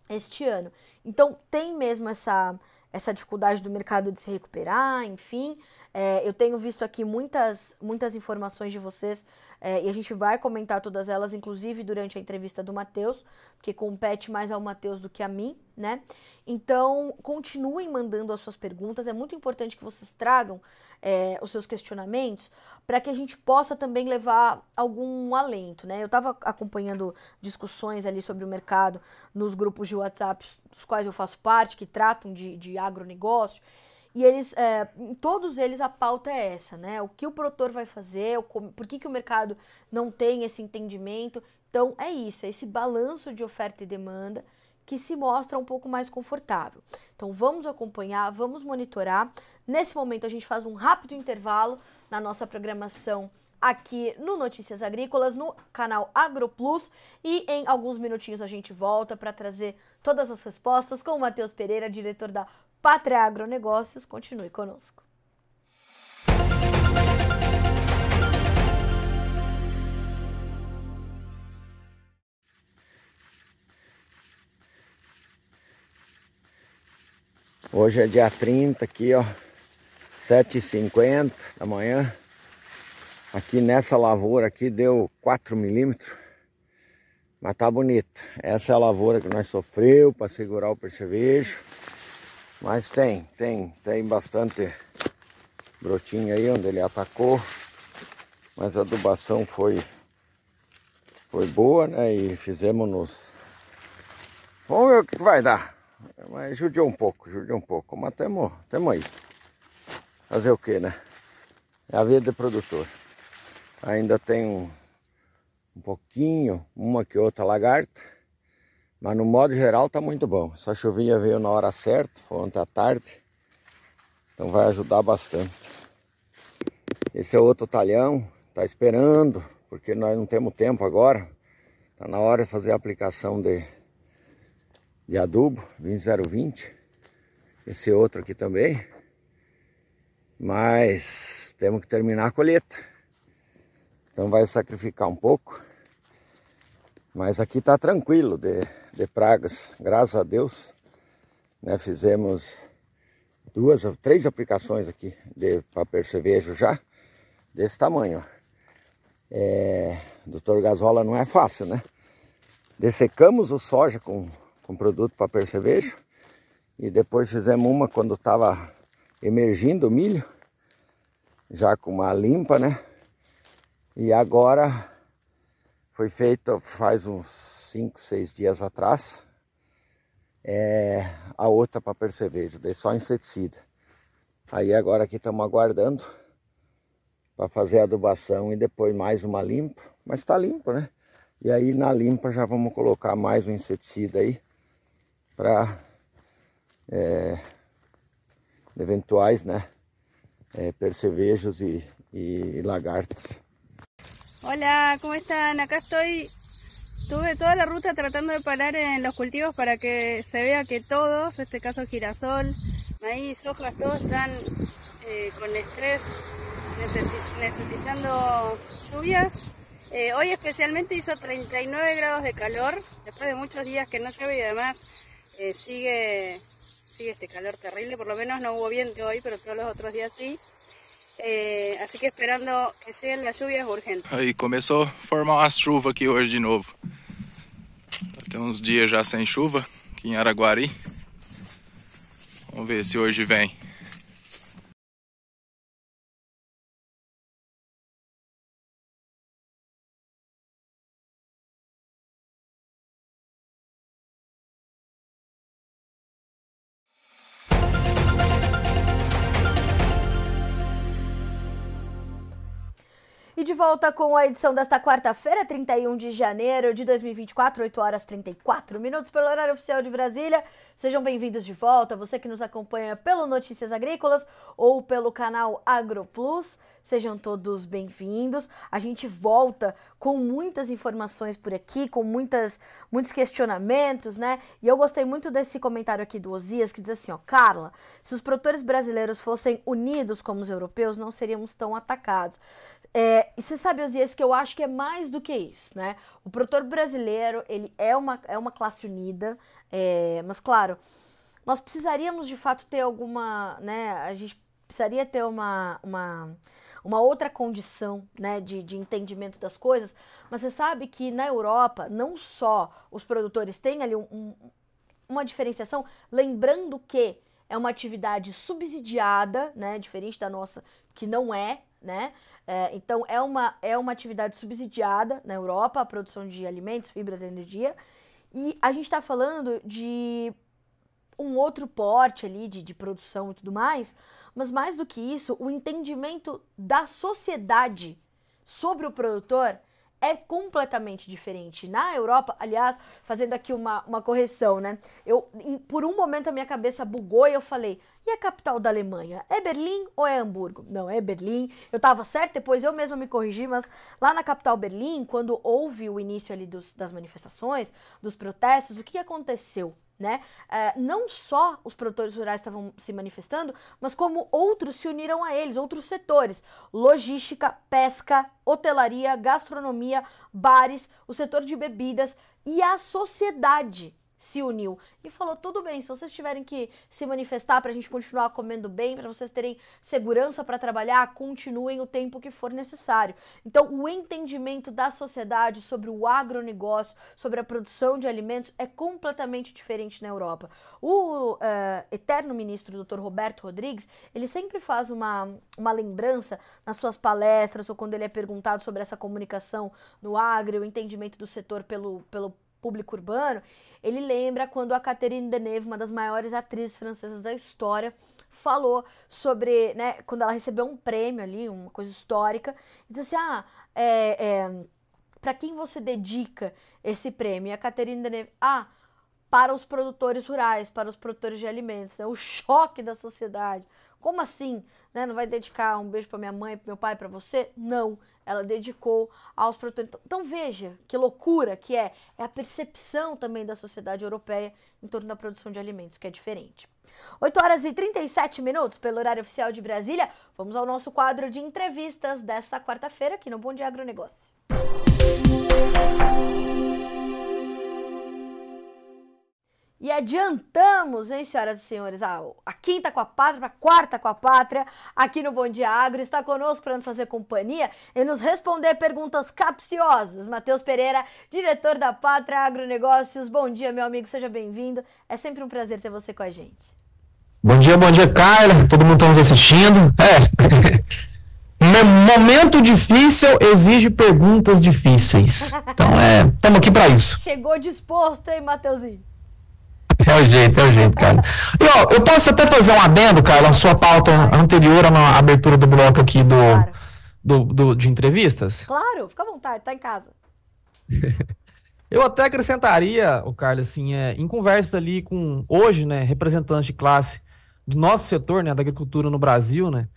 este ano. Então tem mesmo essa, essa dificuldade do mercado de se recuperar, enfim. É, eu tenho visto aqui muitas, muitas informações de vocês é, e a gente vai comentar todas elas, inclusive durante a entrevista do Matheus, que compete mais ao Matheus do que a mim. né? Então, continuem mandando as suas perguntas. É muito importante que vocês tragam é, os seus questionamentos para que a gente possa também levar algum alento, né? Eu estava acompanhando discussões ali sobre o mercado nos grupos de WhatsApp dos quais eu faço parte, que tratam de, de agronegócio. E eles, é, todos eles, a pauta é essa, né? O que o produtor vai fazer, o, por que, que o mercado não tem esse entendimento. Então, é isso, é esse balanço de oferta e demanda que se mostra um pouco mais confortável. Então vamos acompanhar, vamos monitorar. Nesse momento a gente faz um rápido intervalo na nossa programação aqui no Notícias Agrícolas, no canal AgroPlus, e em alguns minutinhos a gente volta para trazer todas as respostas com o Matheus Pereira, diretor da Pátria Agronegócios. Continue conosco. Hoje é dia 30 aqui, ó. 7h50 da manhã. Aqui nessa lavoura aqui deu 4 milímetros. Mas tá bonita. Essa é a lavoura que nós sofreu para segurar o percevejo. Mas tem, tem, tem bastante brotinho aí onde ele atacou. Mas a adubação foi foi boa, né? E fizemos nos. Vamos ver o que vai dar. Mas judiou um pouco, judiou um pouco. Mas temos aí. Fazer o que, né? É a vida de produtor. Ainda tem um, um pouquinho, uma que outra lagarta. Mas no modo geral tá muito bom. Essa chuvinha veio na hora certa, foi ontem à tarde. Então vai ajudar bastante. Esse é outro talhão, tá esperando, porque nós não temos tempo agora. Tá na hora de fazer a aplicação de de adubo 20020. Esse outro aqui também. Mas temos que terminar a colheita. Então vai sacrificar um pouco. Mas aqui está tranquilo de, de pragas, graças a Deus. Né, fizemos duas, três aplicações aqui de papel cervejo já, desse tamanho. É, doutor Gasola não é fácil, né? Dessecamos o soja com com produto para percevejo. E depois fizemos uma quando estava emergindo o milho, já com uma limpa, né? E agora foi feito faz uns 5, 6 dias atrás, é, a outra para percevejo, dei só inseticida. Aí agora aqui estamos aguardando para fazer a adubação e depois mais uma limpa, mas está limpa, né? E aí na limpa já vamos colocar mais um inseticida aí para é, eventuais né, é, percevejos y, y lagartas. Hola, ¿cómo están? Acá estoy, tuve toda la ruta tratando de parar en los cultivos para que se vea que todos, en este caso girasol, maíz, hojas, todos están eh, con estrés, necesitando lluvias. Eh, hoy especialmente hizo 39 grados de calor, después de muchos días que no llueve y además eh, sigue, sigue este calor terrible, por lo menos no hubo viento hoy, pero todos los otros días sí. É, assim que esperando que cheguem as chuvas urgentes. Aí começou a formar uma chuva aqui hoje de novo. Tem uns dias já sem chuva aqui em Araguari. Vamos ver se hoje vem. E de volta com a edição desta quarta-feira, 31 de janeiro de 2024, 8 horas 34 minutos pelo horário oficial de Brasília. Sejam bem-vindos de volta, você que nos acompanha pelo Notícias Agrícolas ou pelo canal AgroPlus. Sejam todos bem-vindos. A gente volta com muitas informações por aqui, com muitas, muitos questionamentos, né? E eu gostei muito desse comentário aqui do Osias, que diz assim, ó, Carla, se os produtores brasileiros fossem unidos como os europeus, não seríamos tão atacados. É, e você sabe, Osias, que eu acho que é mais do que isso, né? O produtor brasileiro, ele é uma, é uma classe unida, é, mas claro, nós precisaríamos de fato ter alguma, né? A gente precisaria ter uma, uma, uma outra condição, né, de, de entendimento das coisas, mas você sabe que na Europa, não só os produtores têm ali um, um uma diferenciação, lembrando que é uma atividade subsidiada, né? Diferente da nossa, que não é, né? É, então é uma, é uma atividade subsidiada na Europa, a produção de alimentos, fibras e energia. E a gente está falando de um outro porte ali de, de produção e tudo mais, mas mais do que isso, o entendimento da sociedade sobre o produtor é completamente diferente. Na Europa, aliás, fazendo aqui uma, uma correção, né? Eu, em, por um momento a minha cabeça bugou e eu falei: e a capital da Alemanha? É Berlim ou é Hamburgo? Não, é Berlim. Eu tava certo, depois eu mesma me corrigi, mas lá na capital Berlim, quando houve o início ali dos, das manifestações, dos protestos, o que aconteceu? né? Uh, não só os produtores rurais estavam se manifestando, mas como outros se uniram a eles, outros setores: logística, pesca, hotelaria, gastronomia, bares, o setor de bebidas e a sociedade se uniu e falou: tudo bem, se vocês tiverem que se manifestar para a gente continuar comendo bem, para vocês terem segurança para trabalhar, continuem o tempo que for necessário. Então, o entendimento da sociedade sobre o agronegócio, sobre a produção de alimentos, é completamente diferente na Europa. O uh, eterno ministro, Dr. Roberto Rodrigues, ele sempre faz uma, uma lembrança nas suas palestras ou quando ele é perguntado sobre essa comunicação no agro, o entendimento do setor pelo, pelo público urbano, ele lembra quando a Catherine Deneuve, uma das maiores atrizes francesas da história, falou sobre, né, quando ela recebeu um prêmio ali, uma coisa histórica, e disse assim, ah, é, é, para quem você dedica esse prêmio? E a Catherine Deneuve, ah, para os produtores rurais, para os produtores de alimentos, né, o choque da sociedade. Como assim? Né? Não vai dedicar um beijo para minha mãe, para meu pai, para você? Não ela dedicou aos produtores. Então, então, veja que loucura que é. É a percepção também da sociedade europeia em torno da produção de alimentos, que é diferente. 8 horas e 37 minutos pelo horário oficial de Brasília. Vamos ao nosso quadro de entrevistas dessa quarta-feira aqui no Bom Dia Agronegócio. E adiantamos, hein, senhoras e senhores, a, a quinta com a pátria, a quarta com a pátria, aqui no Bom Dia Agro. Está conosco para nos fazer companhia e nos responder perguntas capciosas. Matheus Pereira, diretor da Pátria Agronegócios. Bom dia, meu amigo, seja bem-vindo. É sempre um prazer ter você com a gente. Bom dia, bom dia, Carla. Todo mundo está nos assistindo. É. [laughs] Momento difícil exige perguntas difíceis. Então, é, estamos aqui para isso. Chegou disposto, hein, Matheusinho? É o jeito, é o jeito, cara. E ó, eu posso até fazer um adendo, Carla, a sua pauta anterior à abertura do bloco aqui do, claro. do, do, de entrevistas? Claro, fica à vontade, tá em casa. [laughs] eu até acrescentaria, o Carlos, assim, é, em conversas ali com, hoje, né, representantes de classe do nosso setor, né, da agricultura no Brasil, né,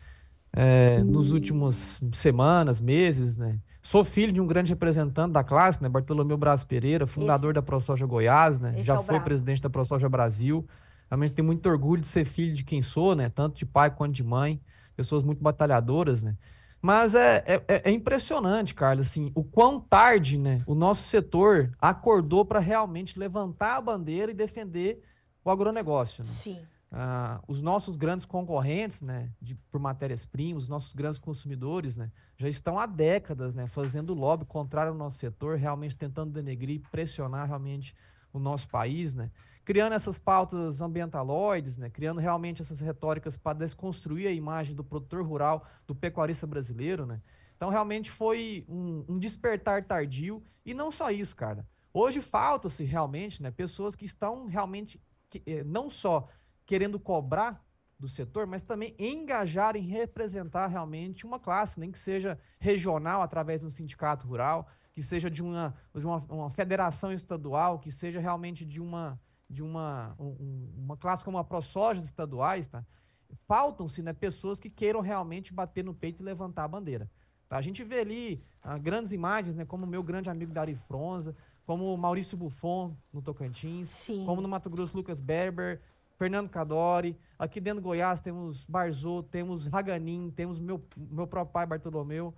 é, hum. nos últimos semanas, meses, né, Sou filho de um grande representante da classe, né? Bartolomeu Braz Pereira, fundador Esse... da ProSoja Goiás, né? Já é foi bravo. presidente da ProSoja Brasil. Realmente tenho muito orgulho de ser filho de quem sou, né? Tanto de pai quanto de mãe. Pessoas muito batalhadoras, né? Mas é, é, é, é impressionante, Carlos, assim, o quão tarde, né? O nosso setor acordou para realmente levantar a bandeira e defender o agronegócio. Né? Sim. Ah, os nossos grandes concorrentes, né, de, por matérias-primas, os nossos grandes consumidores, né, já estão há décadas, né, fazendo lobby contrário ao nosso setor, realmente tentando denegrir, pressionar realmente o nosso país, né, criando essas pautas ambientaloides, né, criando realmente essas retóricas para desconstruir a imagem do produtor rural, do pecuarista brasileiro, né. Então realmente foi um, um despertar tardio e não só isso, cara. Hoje falta-se realmente, né, pessoas que estão realmente que, eh, não só querendo cobrar do setor, mas também engajar em representar realmente uma classe, nem que seja regional através de um sindicato rural, que seja de uma, de uma, uma federação estadual, que seja realmente de uma de uma, um, uma classe como a ProSojas estaduais, tá? Faltam-se né, pessoas que queiram realmente bater no peito e levantar a bandeira. Tá? A gente vê ali ah, grandes imagens, né, como o meu grande amigo Dari Fronza, como o Maurício Buffon no Tocantins, Sim. como no Mato Grosso Lucas Berber, Fernando Cadori. Aqui dentro do Goiás temos Barzô, temos Raganin, temos meu, meu próprio pai Bartolomeu.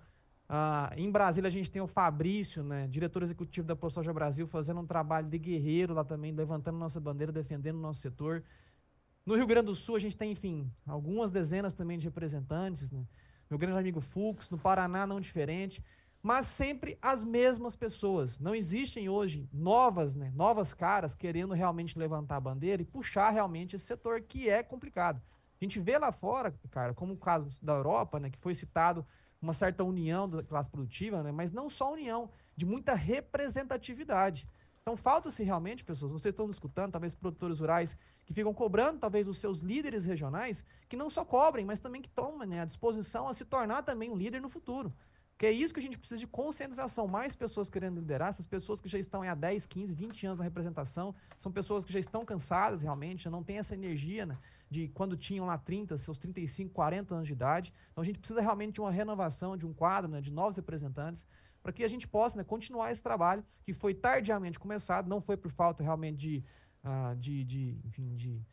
Ah, em Brasília a gente tem o Fabrício, né, diretor executivo da ProSoja Brasil, fazendo um trabalho de guerreiro lá também, levantando nossa bandeira, defendendo o nosso setor. No Rio Grande do Sul a gente tem, enfim, algumas dezenas também de representantes, né? Meu grande amigo Fux, no Paraná não diferente. Mas sempre as mesmas pessoas. Não existem hoje novas, né, novas caras querendo realmente levantar a bandeira e puxar realmente esse setor que é complicado. A gente vê lá fora, cara, como o caso da Europa, né, que foi citado uma certa união da classe produtiva, né, mas não só união, de muita representatividade. Então falta-se realmente, pessoas, vocês estão escutando, talvez produtores rurais que ficam cobrando, talvez, os seus líderes regionais, que não só cobrem, mas também que tomem né, a disposição a se tornar também um líder no futuro. Porque é isso que a gente precisa de conscientização. Mais pessoas querendo liderar, essas pessoas que já estão há 10, 15, 20 anos na representação, são pessoas que já estão cansadas realmente, não têm essa energia né, de quando tinham lá 30, seus 35, 40 anos de idade. Então a gente precisa realmente de uma renovação, de um quadro, né, de novos representantes, para que a gente possa né, continuar esse trabalho que foi tardiamente começado, não foi por falta realmente de, uh, de, de, enfim, de,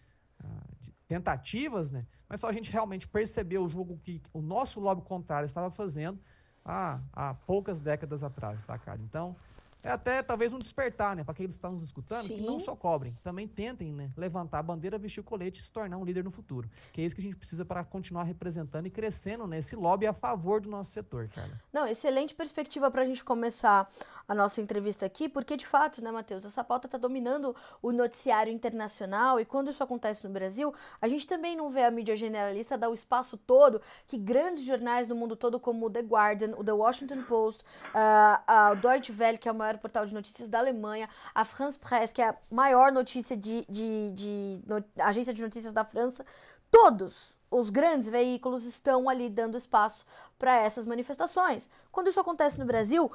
uh, de tentativas, né, mas só a gente realmente percebeu o jogo que o nosso lobby contrário estava fazendo há, há poucas décadas atrás, tá, cara? Então, é até talvez um despertar, né, para quem está nos escutando, Sim. que não só cobrem, também tentem, né, levantar a bandeira, vestir o colete e se tornar um líder no futuro. Que é isso que a gente precisa para continuar representando e crescendo nesse né, lobby a favor do nosso setor, cara. Não, excelente perspectiva para a gente começar a nossa entrevista aqui, porque de fato, né, Matheus, essa pauta está dominando o noticiário internacional e quando isso acontece no Brasil, a gente também não vê a mídia generalista dar o espaço todo que grandes jornais do mundo todo, como o The Guardian, o The Washington Post, uh, o Deutsche Welle, que é o maior portal de notícias da Alemanha, a France Presse, que é a maior notícia de, de, de no, agência de notícias da França, todos os grandes veículos estão ali dando espaço para essas manifestações. Quando isso acontece no Brasil,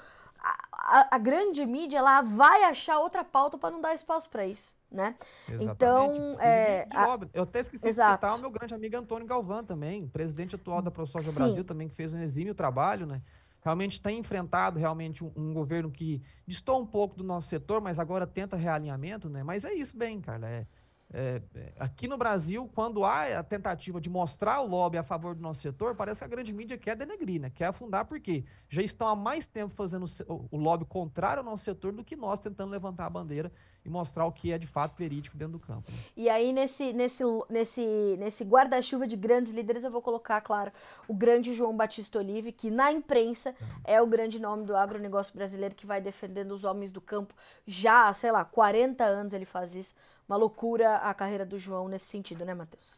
a, a, grande mídia ela vai achar outra pauta para não dar espaço para isso, né? Exatamente. Então, é, de, de a... Eu até esqueci Exato. de citar o meu grande amigo Antônio Galvão também, presidente atual da ProSoja Brasil também, que fez um exímio trabalho, né? Realmente tem enfrentado realmente um, um, governo que distou um pouco do nosso setor, mas agora tenta realinhamento, né? Mas é isso bem, Carla, é é, é, aqui no Brasil, quando há a tentativa de mostrar o lobby a favor do nosso setor, parece que a grande mídia quer denegrir, né? quer afundar, porque já estão há mais tempo fazendo o, lobby contrário ao nosso setor do que nós tentando levantar a bandeira e mostrar o que é de fato verídico dentro do campo. Né? E aí, nesse, nesse, nesse, nesse guarda-chuva de grandes líderes, eu vou colocar, claro, o grande João Batista Olive, que na imprensa é o grande nome do agronegócio brasileiro que vai defendendo os homens do campo já, sei lá, 40 anos ele faz isso uma loucura a carreira do João nesse sentido, né, Matheus?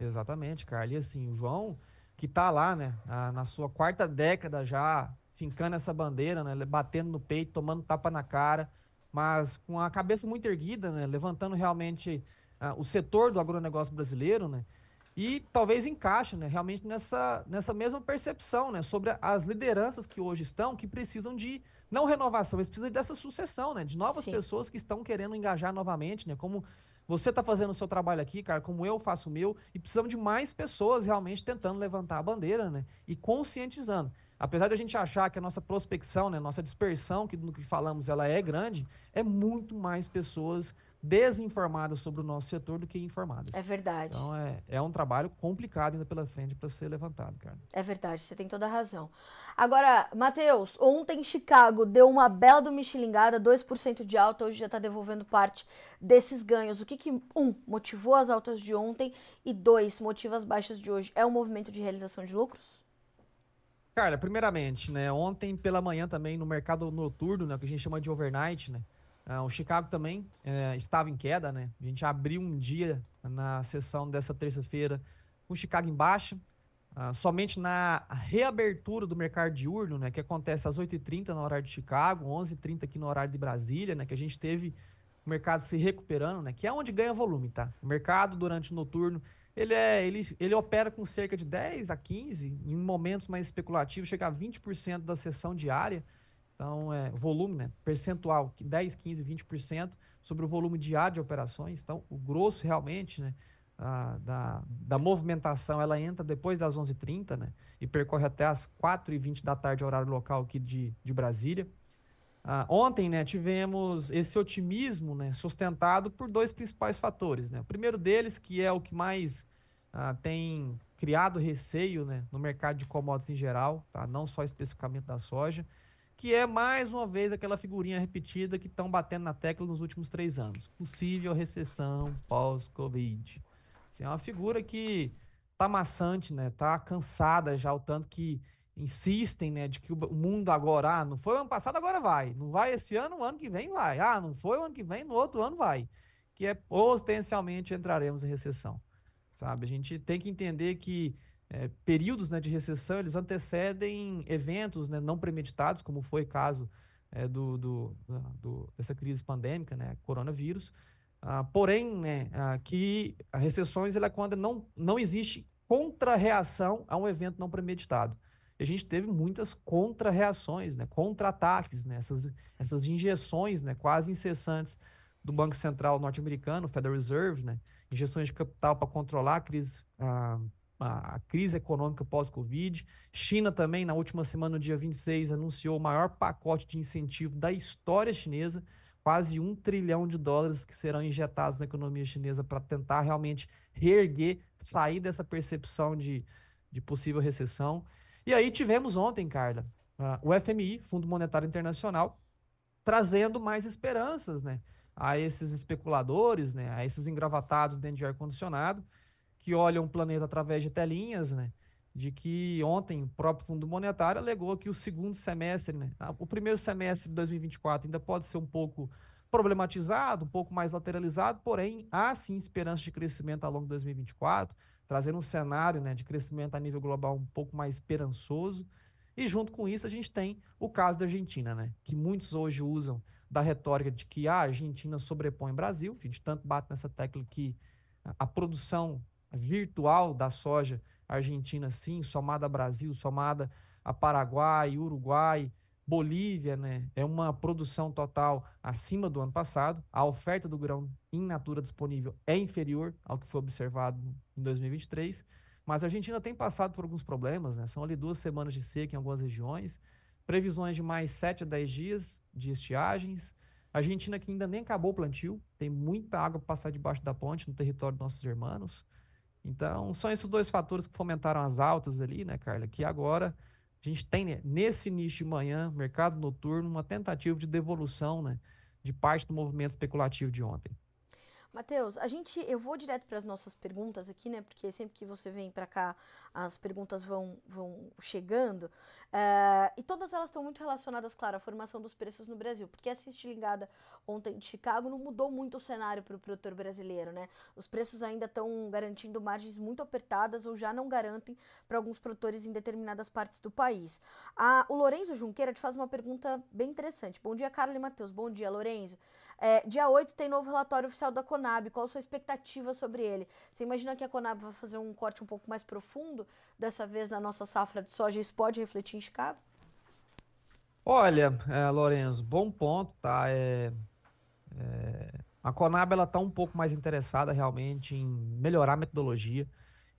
Exatamente, Carla. E assim, o João, que tá lá, né, na sua quarta década já, fincando essa bandeira, né, batendo no peito, tomando tapa na cara, mas com a cabeça muito erguida, né, levantando realmente uh, o setor do agronegócio brasileiro, né, e talvez encaixe, né, realmente nessa, nessa mesma percepção, né, sobre as lideranças que hoje estão, que precisam de não renovação, mas precisa dessa sucessão, né? De novas Sim. pessoas que estão querendo engajar novamente, né? Como você está fazendo o seu trabalho aqui, cara, como eu faço o meu, e precisamos de mais pessoas realmente tentando levantar a bandeira, né? E conscientizando. Apesar de a gente achar que a nossa prospecção, né, nossa dispersão, que no que falamos, ela é grande, é muito mais pessoas desinformadas sobre o nosso setor do que informadas. É verdade. Então é, é um trabalho complicado ainda pela frente para ser levantado, cara. É verdade, você tem toda a razão. Agora, Matheus, ontem Chicago deu uma bela do Michelingada, 2% de alta, hoje já está devolvendo parte desses ganhos. O que que, um, motivou as altas de ontem e dois, motiva as baixas de hoje? É um movimento de realização de lucros? Carla, primeiramente, né, ontem pela manhã também no mercado noturno, né, que a gente chama de overnight, né, Uh, o Chicago também uh, estava em queda, né? A gente abriu um dia na sessão dessa terça-feira com o Chicago em baixa. Uh, somente na reabertura do mercado diurno, né, que acontece às 8h30 no horário de Chicago, 11h30 aqui no horário de Brasília, né, que a gente teve o mercado se recuperando, né, que é onde ganha volume, tá? O mercado durante o noturno, ele, é, ele, ele opera com cerca de 10 a 15, em momentos mais especulativos, chega a 20% da sessão diária. Então, é, volume, né, percentual, 10, 15, 20% sobre o volume diário de operações. Então, o grosso realmente, né, a, da, da movimentação, ela entra depois das 11h30, né, e percorre até as 4h20 da tarde, horário local aqui de, de Brasília. Ah, ontem, né, tivemos esse otimismo, né, sustentado por dois principais fatores, né. O primeiro deles, que é o que mais ah, tem criado receio, né, no mercado de commodities em geral, tá, não só especificamente da soja, que é mais uma vez aquela figurinha repetida que estão batendo na tecla nos últimos três anos. Possível recessão pós-Covid. Assim, é uma figura que tá maçante, né? Tá cansada já, o tanto que insistem, né, de que o mundo agora, ah, não foi o ano passado, agora vai. Não vai esse ano, o ano que vem vai. Ah, não foi o ano que vem, no outro ano vai. Que é potencialmente entraremos em recessão, sabe? A gente tem que entender que é, períodos né, de recessão, eles antecedem eventos né, não premeditados, como foi o caso é, do, do, do, dessa crise pandêmica, né, coronavírus. Ah, porém, né, ah, que recessões ela é quando não, não existe contra-reação a um evento não premeditado. E a gente teve muitas contra-reações, né, contra-ataques, né, essas, essas injeções né, quase incessantes do Banco Central norte-americano, Federal Reserve, né, injeções de capital para controlar a crise ah, a crise econômica pós-Covid. China também, na última semana, no dia 26, anunciou o maior pacote de incentivo da história chinesa, quase um trilhão de dólares que serão injetados na economia chinesa para tentar realmente reerguer, sair dessa percepção de, de possível recessão. E aí tivemos ontem, Carla, o FMI, Fundo Monetário Internacional, trazendo mais esperanças né, a esses especuladores, né, a esses engravatados dentro de ar-condicionado, que olham o planeta através de telinhas, né? De que ontem o próprio Fundo Monetário alegou que o segundo semestre, né? O primeiro semestre de 2024 ainda pode ser um pouco problematizado, um pouco mais lateralizado, porém há sim esperança de crescimento ao longo de 2024, trazendo um cenário né, de crescimento a nível global um pouco mais esperançoso. E junto com isso a gente tem o caso da Argentina, né? Que muitos hoje usam da retórica de que a Argentina sobrepõe o Brasil. A gente tanto bate nessa tecla que a produção virtual da soja argentina, sim, somada a Brasil, somada a Paraguai, Uruguai, Bolívia, né? É uma produção total acima do ano passado. A oferta do grão in natura disponível é inferior ao que foi observado em 2023. Mas a Argentina tem passado por alguns problemas, né? São ali duas semanas de seca em algumas regiões, previsões de mais 7 a 10 dias de estiagens. A Argentina que ainda nem acabou o plantio, tem muita água para passar debaixo da ponte no território dos nossos irmãos. Então, são esses dois fatores que fomentaram as altas ali, né, Carla? Que agora a gente tem, né, nesse início de manhã, mercado noturno, uma tentativa de devolução, né, de parte do movimento especulativo de ontem. Matheus, a gente, eu vou direto para as nossas perguntas aqui, né? Porque sempre que você vem para cá, as perguntas vão, vão chegando. Uh, e todas elas estão muito relacionadas, claro, à formação dos preços no Brasil. Porque essa estilingada ontem de Chicago não mudou muito o cenário para o produtor brasileiro, né? Os preços ainda estão garantindo margens muito apertadas ou já não garantem para alguns produtores em determinadas partes do país. A, o Lorenzo Junqueira te faz uma pergunta bem interessante. Bom dia, Carla e Matheus. Bom dia, Lorenzo. É, dia 8 tem novo relatório oficial da Conab. Qual a sua expectativa sobre ele? Você imagina que a Conab vai fazer um corte um pouco mais profundo, dessa vez na nossa safra de soja? Isso pode refletir em Chicago? Olha, é, Lorenzo, bom ponto, tá? É, é, a Conab ela está um pouco mais interessada realmente em melhorar a metodologia.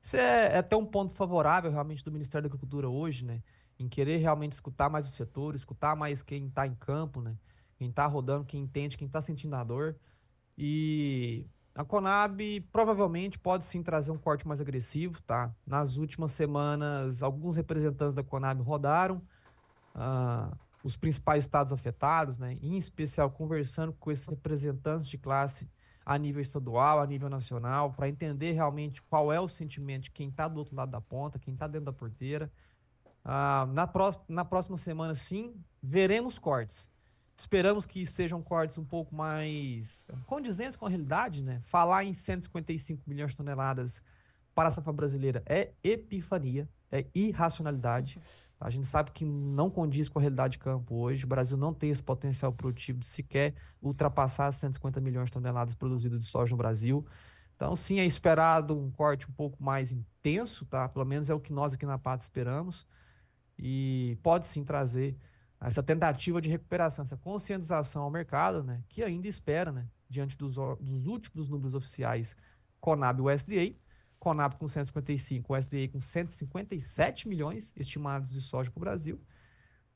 Isso é, é até um ponto favorável realmente do Ministério da Agricultura hoje, né? Em querer realmente escutar mais o setor, escutar mais quem está em campo, né? Quem está rodando, quem entende, quem está sentindo a dor. E a Conab provavelmente pode sim trazer um corte mais agressivo, tá? Nas últimas semanas, alguns representantes da Conab rodaram uh, os principais estados afetados, né? Em especial conversando com esses representantes de classe a nível estadual, a nível nacional, para entender realmente qual é o sentimento de quem está do outro lado da ponta, quem está dentro da porteira. Uh, na, pró na próxima semana, sim, veremos cortes. Esperamos que sejam cortes um pouco mais condizentes com a realidade, né? Falar em 155 milhões de toneladas para a safra brasileira é epifania, é irracionalidade. A gente sabe que não condiz com a realidade de campo hoje. O Brasil não tem esse potencial produtivo de sequer ultrapassar 150 milhões de toneladas produzidas de soja no Brasil. Então, sim, é esperado um corte um pouco mais intenso, tá? Pelo menos é o que nós aqui na Pata esperamos. E pode sim trazer essa tentativa de recuperação, essa conscientização ao mercado, né, que ainda espera, né, diante dos, dos últimos números oficiais, Conab e USDA, Conab com 155, USDA com 157 milhões estimados de soja para o Brasil.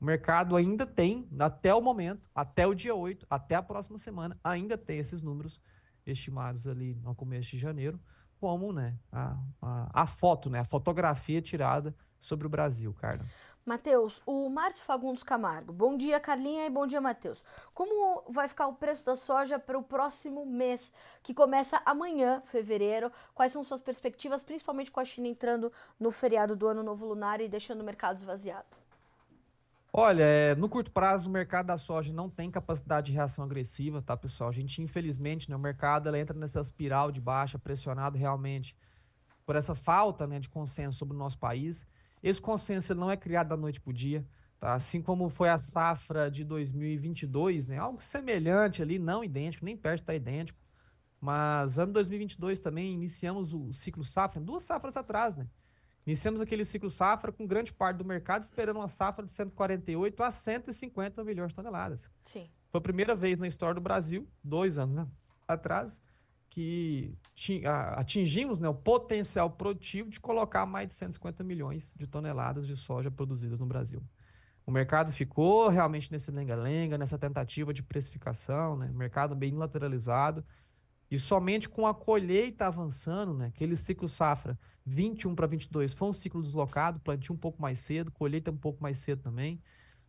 O mercado ainda tem, até o momento, até o dia 8, até a próxima semana, ainda tem esses números estimados ali no começo de janeiro, como né, a, a, a foto, né, a fotografia tirada sobre o Brasil, Carla. Matheus, o Márcio Fagundes Camargo. Bom dia, Carlinha, e bom dia, Matheus. Como vai ficar o preço da soja para o próximo mês, que começa amanhã, fevereiro? Quais são suas perspectivas, principalmente com a China entrando no feriado do Ano Novo Lunar e deixando o mercado esvaziado? Olha, é, no curto prazo, o mercado da soja não tem capacidade de reação agressiva, tá, pessoal? A gente, infelizmente, né, o mercado ela entra nessa espiral de baixa, pressionado realmente por essa falta né, de consenso sobre o nosso país. Esse consenso não é criado da noite para o dia, tá? assim como foi a safra de 2022, né? algo semelhante ali, não idêntico, nem perto está idêntico. Mas ano 2022 também iniciamos o ciclo safra, duas safras atrás, né? Iniciamos aquele ciclo safra com grande parte do mercado esperando uma safra de 148 a 150 milhões de toneladas. Sim. Foi a primeira vez na história do Brasil, dois anos né, atrás, que atingimos né, o potencial produtivo de colocar mais de 150 milhões de toneladas de soja produzidas no Brasil. O mercado ficou realmente nesse lenga-lenga, nessa tentativa de precificação, né, mercado bem lateralizado, e somente com a colheita avançando, né, aquele ciclo safra 21 para 22 foi um ciclo deslocado, plantio um pouco mais cedo, colheita um pouco mais cedo também,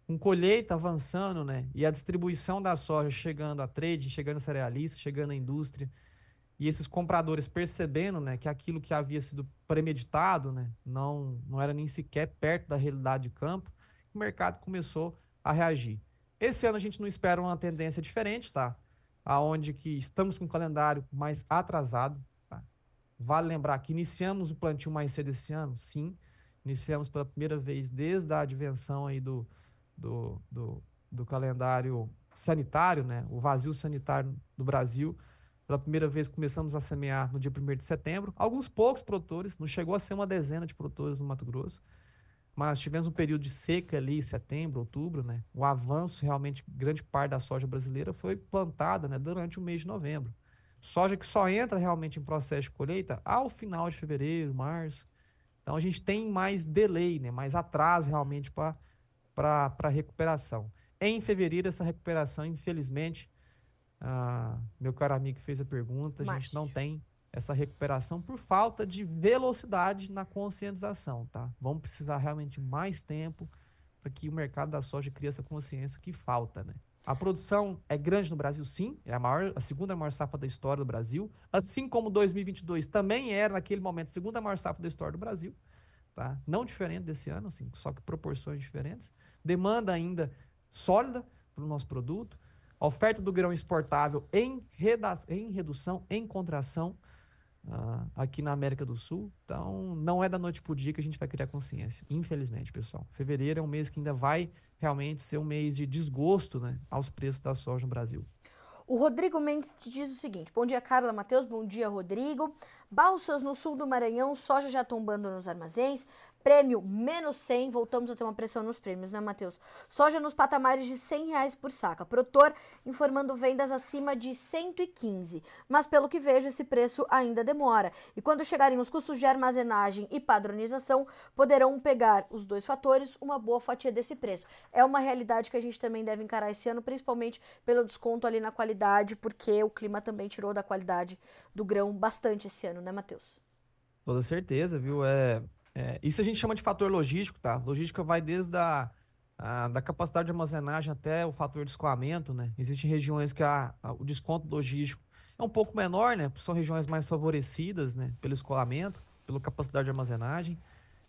com colheita avançando, né, e a distribuição da soja chegando a trade, chegando a cerealista, chegando à indústria, e esses compradores percebendo né, que aquilo que havia sido premeditado né, não, não era nem sequer perto da realidade de campo, o mercado começou a reagir. Esse ano a gente não espera uma tendência diferente, tá? Aonde que estamos com um calendário mais atrasado. Tá? Vale lembrar que iniciamos o plantio mais cedo esse ano? Sim. Iniciamos pela primeira vez desde a advenção aí do, do, do, do calendário sanitário, né? o vazio sanitário do Brasil. Pela primeira vez começamos a semear no dia 1 de setembro. Alguns poucos produtores, não chegou a ser uma dezena de produtores no Mato Grosso, mas tivemos um período de seca ali, setembro, outubro, né? O avanço, realmente, grande parte da soja brasileira foi plantada né, durante o mês de novembro. Soja que só entra realmente em processo de colheita ao final de fevereiro, março. Então a gente tem mais delay, né? mais atraso realmente para a recuperação. Em fevereiro, essa recuperação, infelizmente, ah, meu caro amigo que fez a pergunta, a gente não tem essa recuperação por falta de velocidade na conscientização, tá? Vamos precisar realmente mais tempo para que o mercado da soja crie essa consciência que falta, né? A produção é grande no Brasil, sim, é a maior, a segunda maior safra da história do Brasil, assim como 2022 também era naquele momento a segunda maior safra da história do Brasil, tá? Não diferente desse ano, assim, só que proporções diferentes. Demanda ainda sólida para o nosso produto. A oferta do grão exportável em, em redução, em contração uh, aqui na América do Sul. Então, não é da noite para o dia que a gente vai criar consciência. Infelizmente, pessoal. Fevereiro é um mês que ainda vai realmente ser um mês de desgosto né, aos preços da soja no Brasil. O Rodrigo Mendes te diz o seguinte: Bom dia, Carla Matheus. Bom dia, Rodrigo. Balsas no sul do Maranhão, soja já tombando nos armazéns. Prêmio menos 100, voltamos a ter uma pressão nos prêmios, né, Matheus? Soja nos patamares de 100 reais por saca. Protor informando vendas acima de 115, mas pelo que vejo, esse preço ainda demora. E quando chegarem os custos de armazenagem e padronização, poderão pegar os dois fatores uma boa fatia desse preço. É uma realidade que a gente também deve encarar esse ano, principalmente pelo desconto ali na qualidade, porque o clima também tirou da qualidade do grão bastante esse ano, né, Matheus? Toda certeza, viu? É, é, isso a gente chama de fator logístico, tá? Logística vai desde a, a, da capacidade de armazenagem até o fator de escoamento, né? Existem regiões que a, a, o desconto logístico é um pouco menor, né? São regiões mais favorecidas, né? Pelo escoamento, pela capacidade de armazenagem.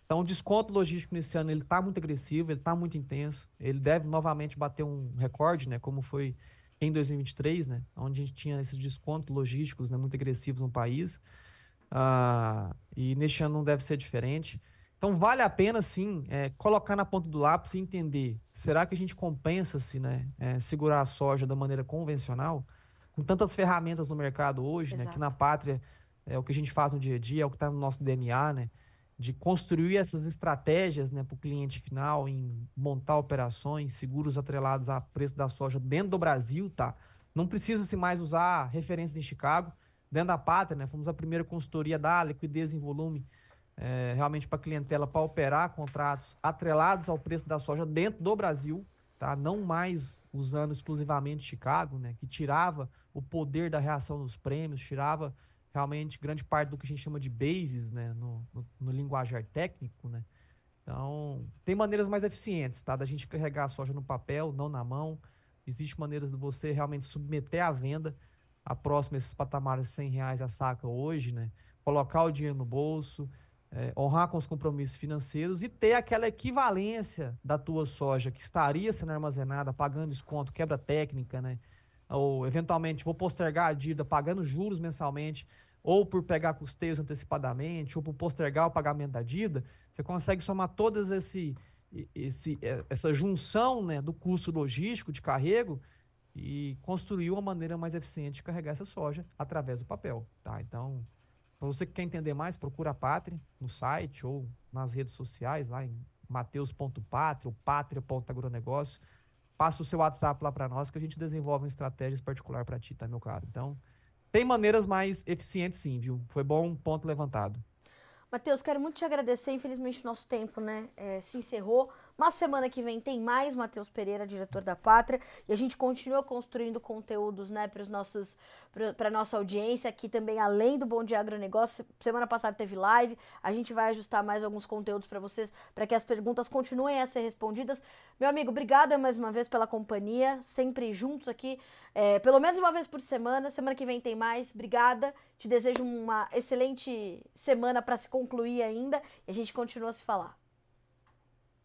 Então, o desconto logístico nesse ano ele está muito agressivo, ele está muito intenso. Ele deve novamente bater um recorde, né? Como foi em 2023, né? Onde a gente tinha esses descontos logísticos né? muito agressivos no país. Uh, e neste ano não deve ser diferente. Então vale a pena sim é, colocar na ponta do lápis e entender: será que a gente compensa-se né, é, segurar a soja da maneira convencional? Com tantas ferramentas no mercado hoje, né, que na pátria é o que a gente faz no dia a dia, é o que está no nosso DNA, né? De construir essas estratégias né, para o cliente final, em montar operações, seguros atrelados a preço da soja dentro do Brasil, tá? Não precisa-se mais usar referências em Chicago dentro da pátria, né? Fomos a primeira consultoria da liquidez em volume é, realmente para a clientela para operar contratos atrelados ao preço da soja dentro do Brasil, tá? Não mais usando exclusivamente Chicago, né? Que tirava o poder da reação dos prêmios, tirava realmente grande parte do que a gente chama de bases, né? No, no, no linguajar técnico, né? Então, Tem maneiras mais eficientes, tá? Da gente carregar a soja no papel, não na mão. Existem maneiras de você realmente submeter à venda a próxima esses patamares de 100 reais a saca hoje, né? Colocar o dinheiro no bolso, é, honrar com os compromissos financeiros e ter aquela equivalência da tua soja que estaria sendo armazenada, pagando desconto, quebra técnica, né? Ou eventualmente vou postergar a dívida pagando juros mensalmente, ou por pegar custeios antecipadamente, ou por postergar o pagamento da dívida, você consegue somar todas esse, esse, é, essa junção né, do custo logístico de carrego e construir uma maneira mais eficiente de carregar essa soja através do papel. Tá? Então, para você que quer entender mais, procura a Pátria no site ou nas redes sociais, lá em mateus.pátria ou pátria.agronegócio. Passa o seu WhatsApp lá para nós que a gente desenvolve uma estratégia particular para ti, tá, meu caro? Então, tem maneiras mais eficientes sim, viu? Foi bom ponto levantado. Matheus, quero muito te agradecer. Infelizmente, o nosso tempo né, é, se encerrou. Mas semana que vem tem mais Matheus Pereira, diretor da Pátria. E a gente continua construindo conteúdos né, para nossos para nossa audiência aqui também, além do Bom Dia Agronegócio. Semana passada teve live. A gente vai ajustar mais alguns conteúdos para vocês, para que as perguntas continuem a ser respondidas. Meu amigo, obrigada mais uma vez pela companhia. Sempre juntos aqui, é, pelo menos uma vez por semana. Semana que vem tem mais. Obrigada. Te desejo uma excelente semana para se concluir ainda e a gente continua a se falar.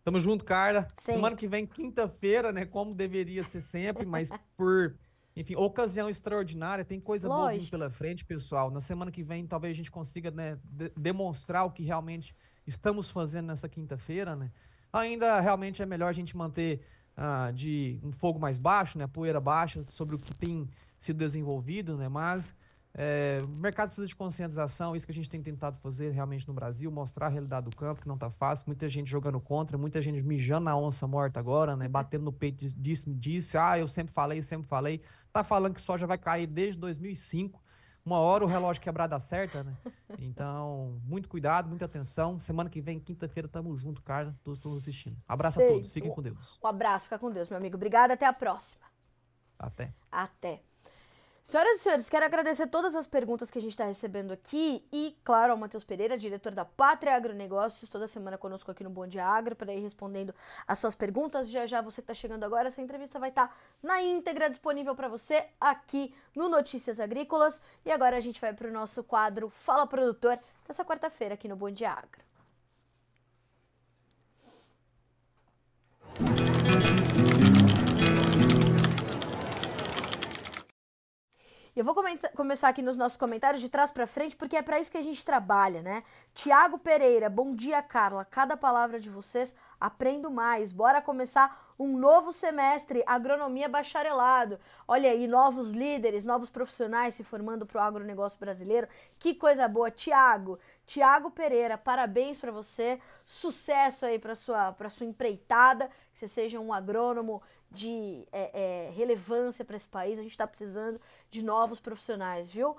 Tamo junto, Carla. Sim. Semana que vem, quinta-feira, né? Como deveria ser sempre, mas por, enfim, ocasião extraordinária, tem coisa Lógico. boa pela frente, pessoal. Na semana que vem, talvez a gente consiga né, de demonstrar o que realmente estamos fazendo nessa quinta-feira, né? Ainda realmente é melhor a gente manter uh, de um fogo mais baixo, né? Poeira baixa sobre o que tem sido desenvolvido, né? Mas é, o mercado precisa de conscientização, isso que a gente tem tentado fazer realmente no Brasil, mostrar a realidade do campo, que não está fácil, muita gente jogando contra, muita gente mijando na onça morta agora, né? Batendo no peito, disse, disse, ah, eu sempre falei, sempre falei. Tá falando que soja vai cair desde 2005. Uma hora o relógio quebrar dá certa, né? Então, muito cuidado, muita atenção. Semana que vem, quinta-feira, tamo junto, Carla. Todos estão assistindo. Abraço Sei. a todos, fiquem com Deus. Um abraço, fica com Deus, meu amigo. Obrigada, até a próxima. Até. Até. Senhoras e senhores, quero agradecer todas as perguntas que a gente está recebendo aqui e, claro, ao Matheus Pereira, diretor da Pátria Agronegócios, toda semana conosco aqui no Bom Dia Agro, para ir respondendo as suas perguntas. Já já você que está chegando agora, essa entrevista vai estar tá na íntegra disponível para você aqui no Notícias Agrícolas. E agora a gente vai para o nosso quadro Fala Produtor, dessa quarta-feira aqui no Bom Dia Agro. Eu vou começar aqui nos nossos comentários de trás para frente, porque é para isso que a gente trabalha, né? Tiago Pereira, bom dia, Carla. Cada palavra de vocês aprendo mais. Bora começar um novo semestre, agronomia bacharelado. Olha aí, novos líderes, novos profissionais se formando para o agronegócio brasileiro. Que coisa boa, Tiago. Tiago Pereira, parabéns para você. Sucesso aí para sua para sua empreitada. Que você seja um agrônomo de é, é, relevância para esse país. A gente está precisando de novos profissionais, viu?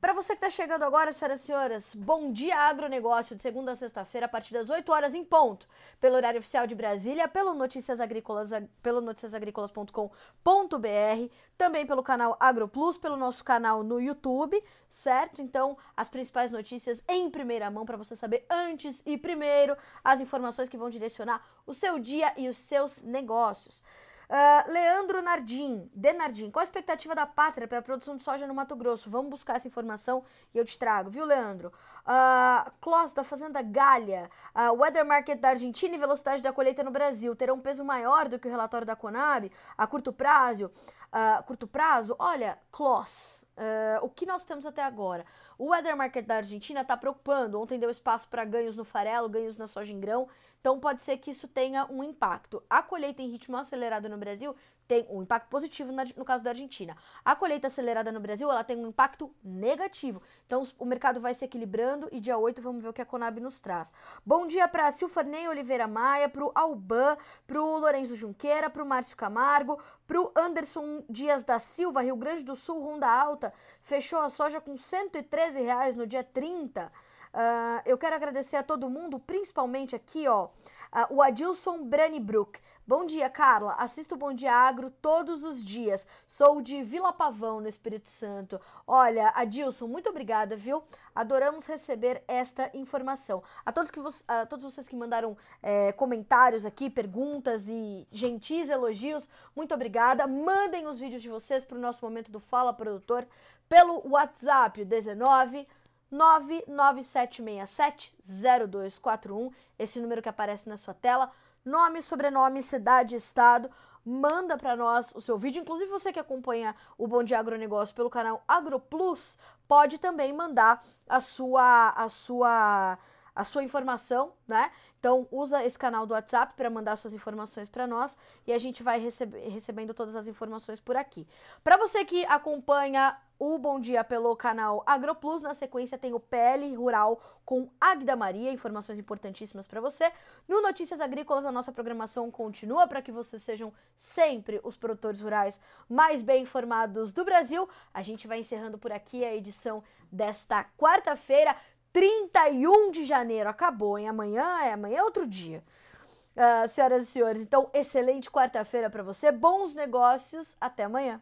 Para você que está chegando agora, senhoras e senhores, bom dia agronegócio de segunda a sexta-feira a partir das 8 horas em ponto, pelo horário oficial de Brasília, pelo Notícias Agrícolas, pelo noticiasagricolas.com.br, também pelo canal AgroPlus, pelo nosso canal no YouTube, certo? Então, as principais notícias em primeira mão para você saber antes e primeiro as informações que vão direcionar o seu dia e os seus negócios. Uh, Leandro Nardim, de Nardim, qual a expectativa da pátria para a produção de soja no Mato Grosso? Vamos buscar essa informação e eu te trago, viu, Leandro? Uh, da Fazenda Galha, uh, Weather Market da Argentina e velocidade da colheita no Brasil terão um peso maior do que o relatório da Conab a curto prazo? Uh, curto prazo? Olha, Kloss, uh, o que nós temos até agora? O Weather Market da Argentina está preocupando. Ontem deu espaço para ganhos no farelo, ganhos na soja em grão. Então pode ser que isso tenha um impacto. A colheita em ritmo acelerado no Brasil tem um impacto positivo no caso da Argentina. A colheita acelerada no Brasil, ela tem um impacto negativo. Então o mercado vai se equilibrando e dia 8 vamos ver o que a Conab nos traz. Bom dia para Silfarney Oliveira Maia, para o Alban, para o Lourenço Junqueira, para o Márcio Camargo, para o Anderson Dias da Silva, Rio Grande do Sul, Ronda Alta, fechou a soja com 113 reais no dia 30. Uh, eu quero agradecer a todo mundo, principalmente aqui, ó, Uh, o Adilson Branibrook. Bom dia, Carla. Assisto Bom Dia Agro todos os dias. Sou de Vila Pavão, no Espírito Santo. Olha, Adilson, muito obrigada, viu? Adoramos receber esta informação. A todos, que a todos vocês que mandaram é, comentários aqui, perguntas e gentis elogios, muito obrigada. Mandem os vídeos de vocês para o nosso momento do Fala Produtor pelo WhatsApp 19 997670241, esse número que aparece na sua tela nome, sobrenome, cidade, estado. Manda para nós o seu vídeo. Inclusive, você que acompanha o Bom Dia Agronegócio pelo canal AgroPlus, pode também mandar a sua, a sua a sua informação, né? Então usa esse canal do WhatsApp para mandar suas informações para nós e a gente vai recebe recebendo todas as informações por aqui. Para você que acompanha o Bom Dia pelo canal AgroPlus, na sequência tem o PL Rural com Agda Maria, informações importantíssimas para você. No Notícias Agrícolas a nossa programação continua para que vocês sejam sempre os produtores rurais mais bem informados do Brasil. A gente vai encerrando por aqui a edição desta quarta-feira. 31 de janeiro. Acabou, hein? Amanhã é amanhã é outro dia. Uh, senhoras e senhores, então, excelente quarta-feira para você. Bons negócios. Até amanhã.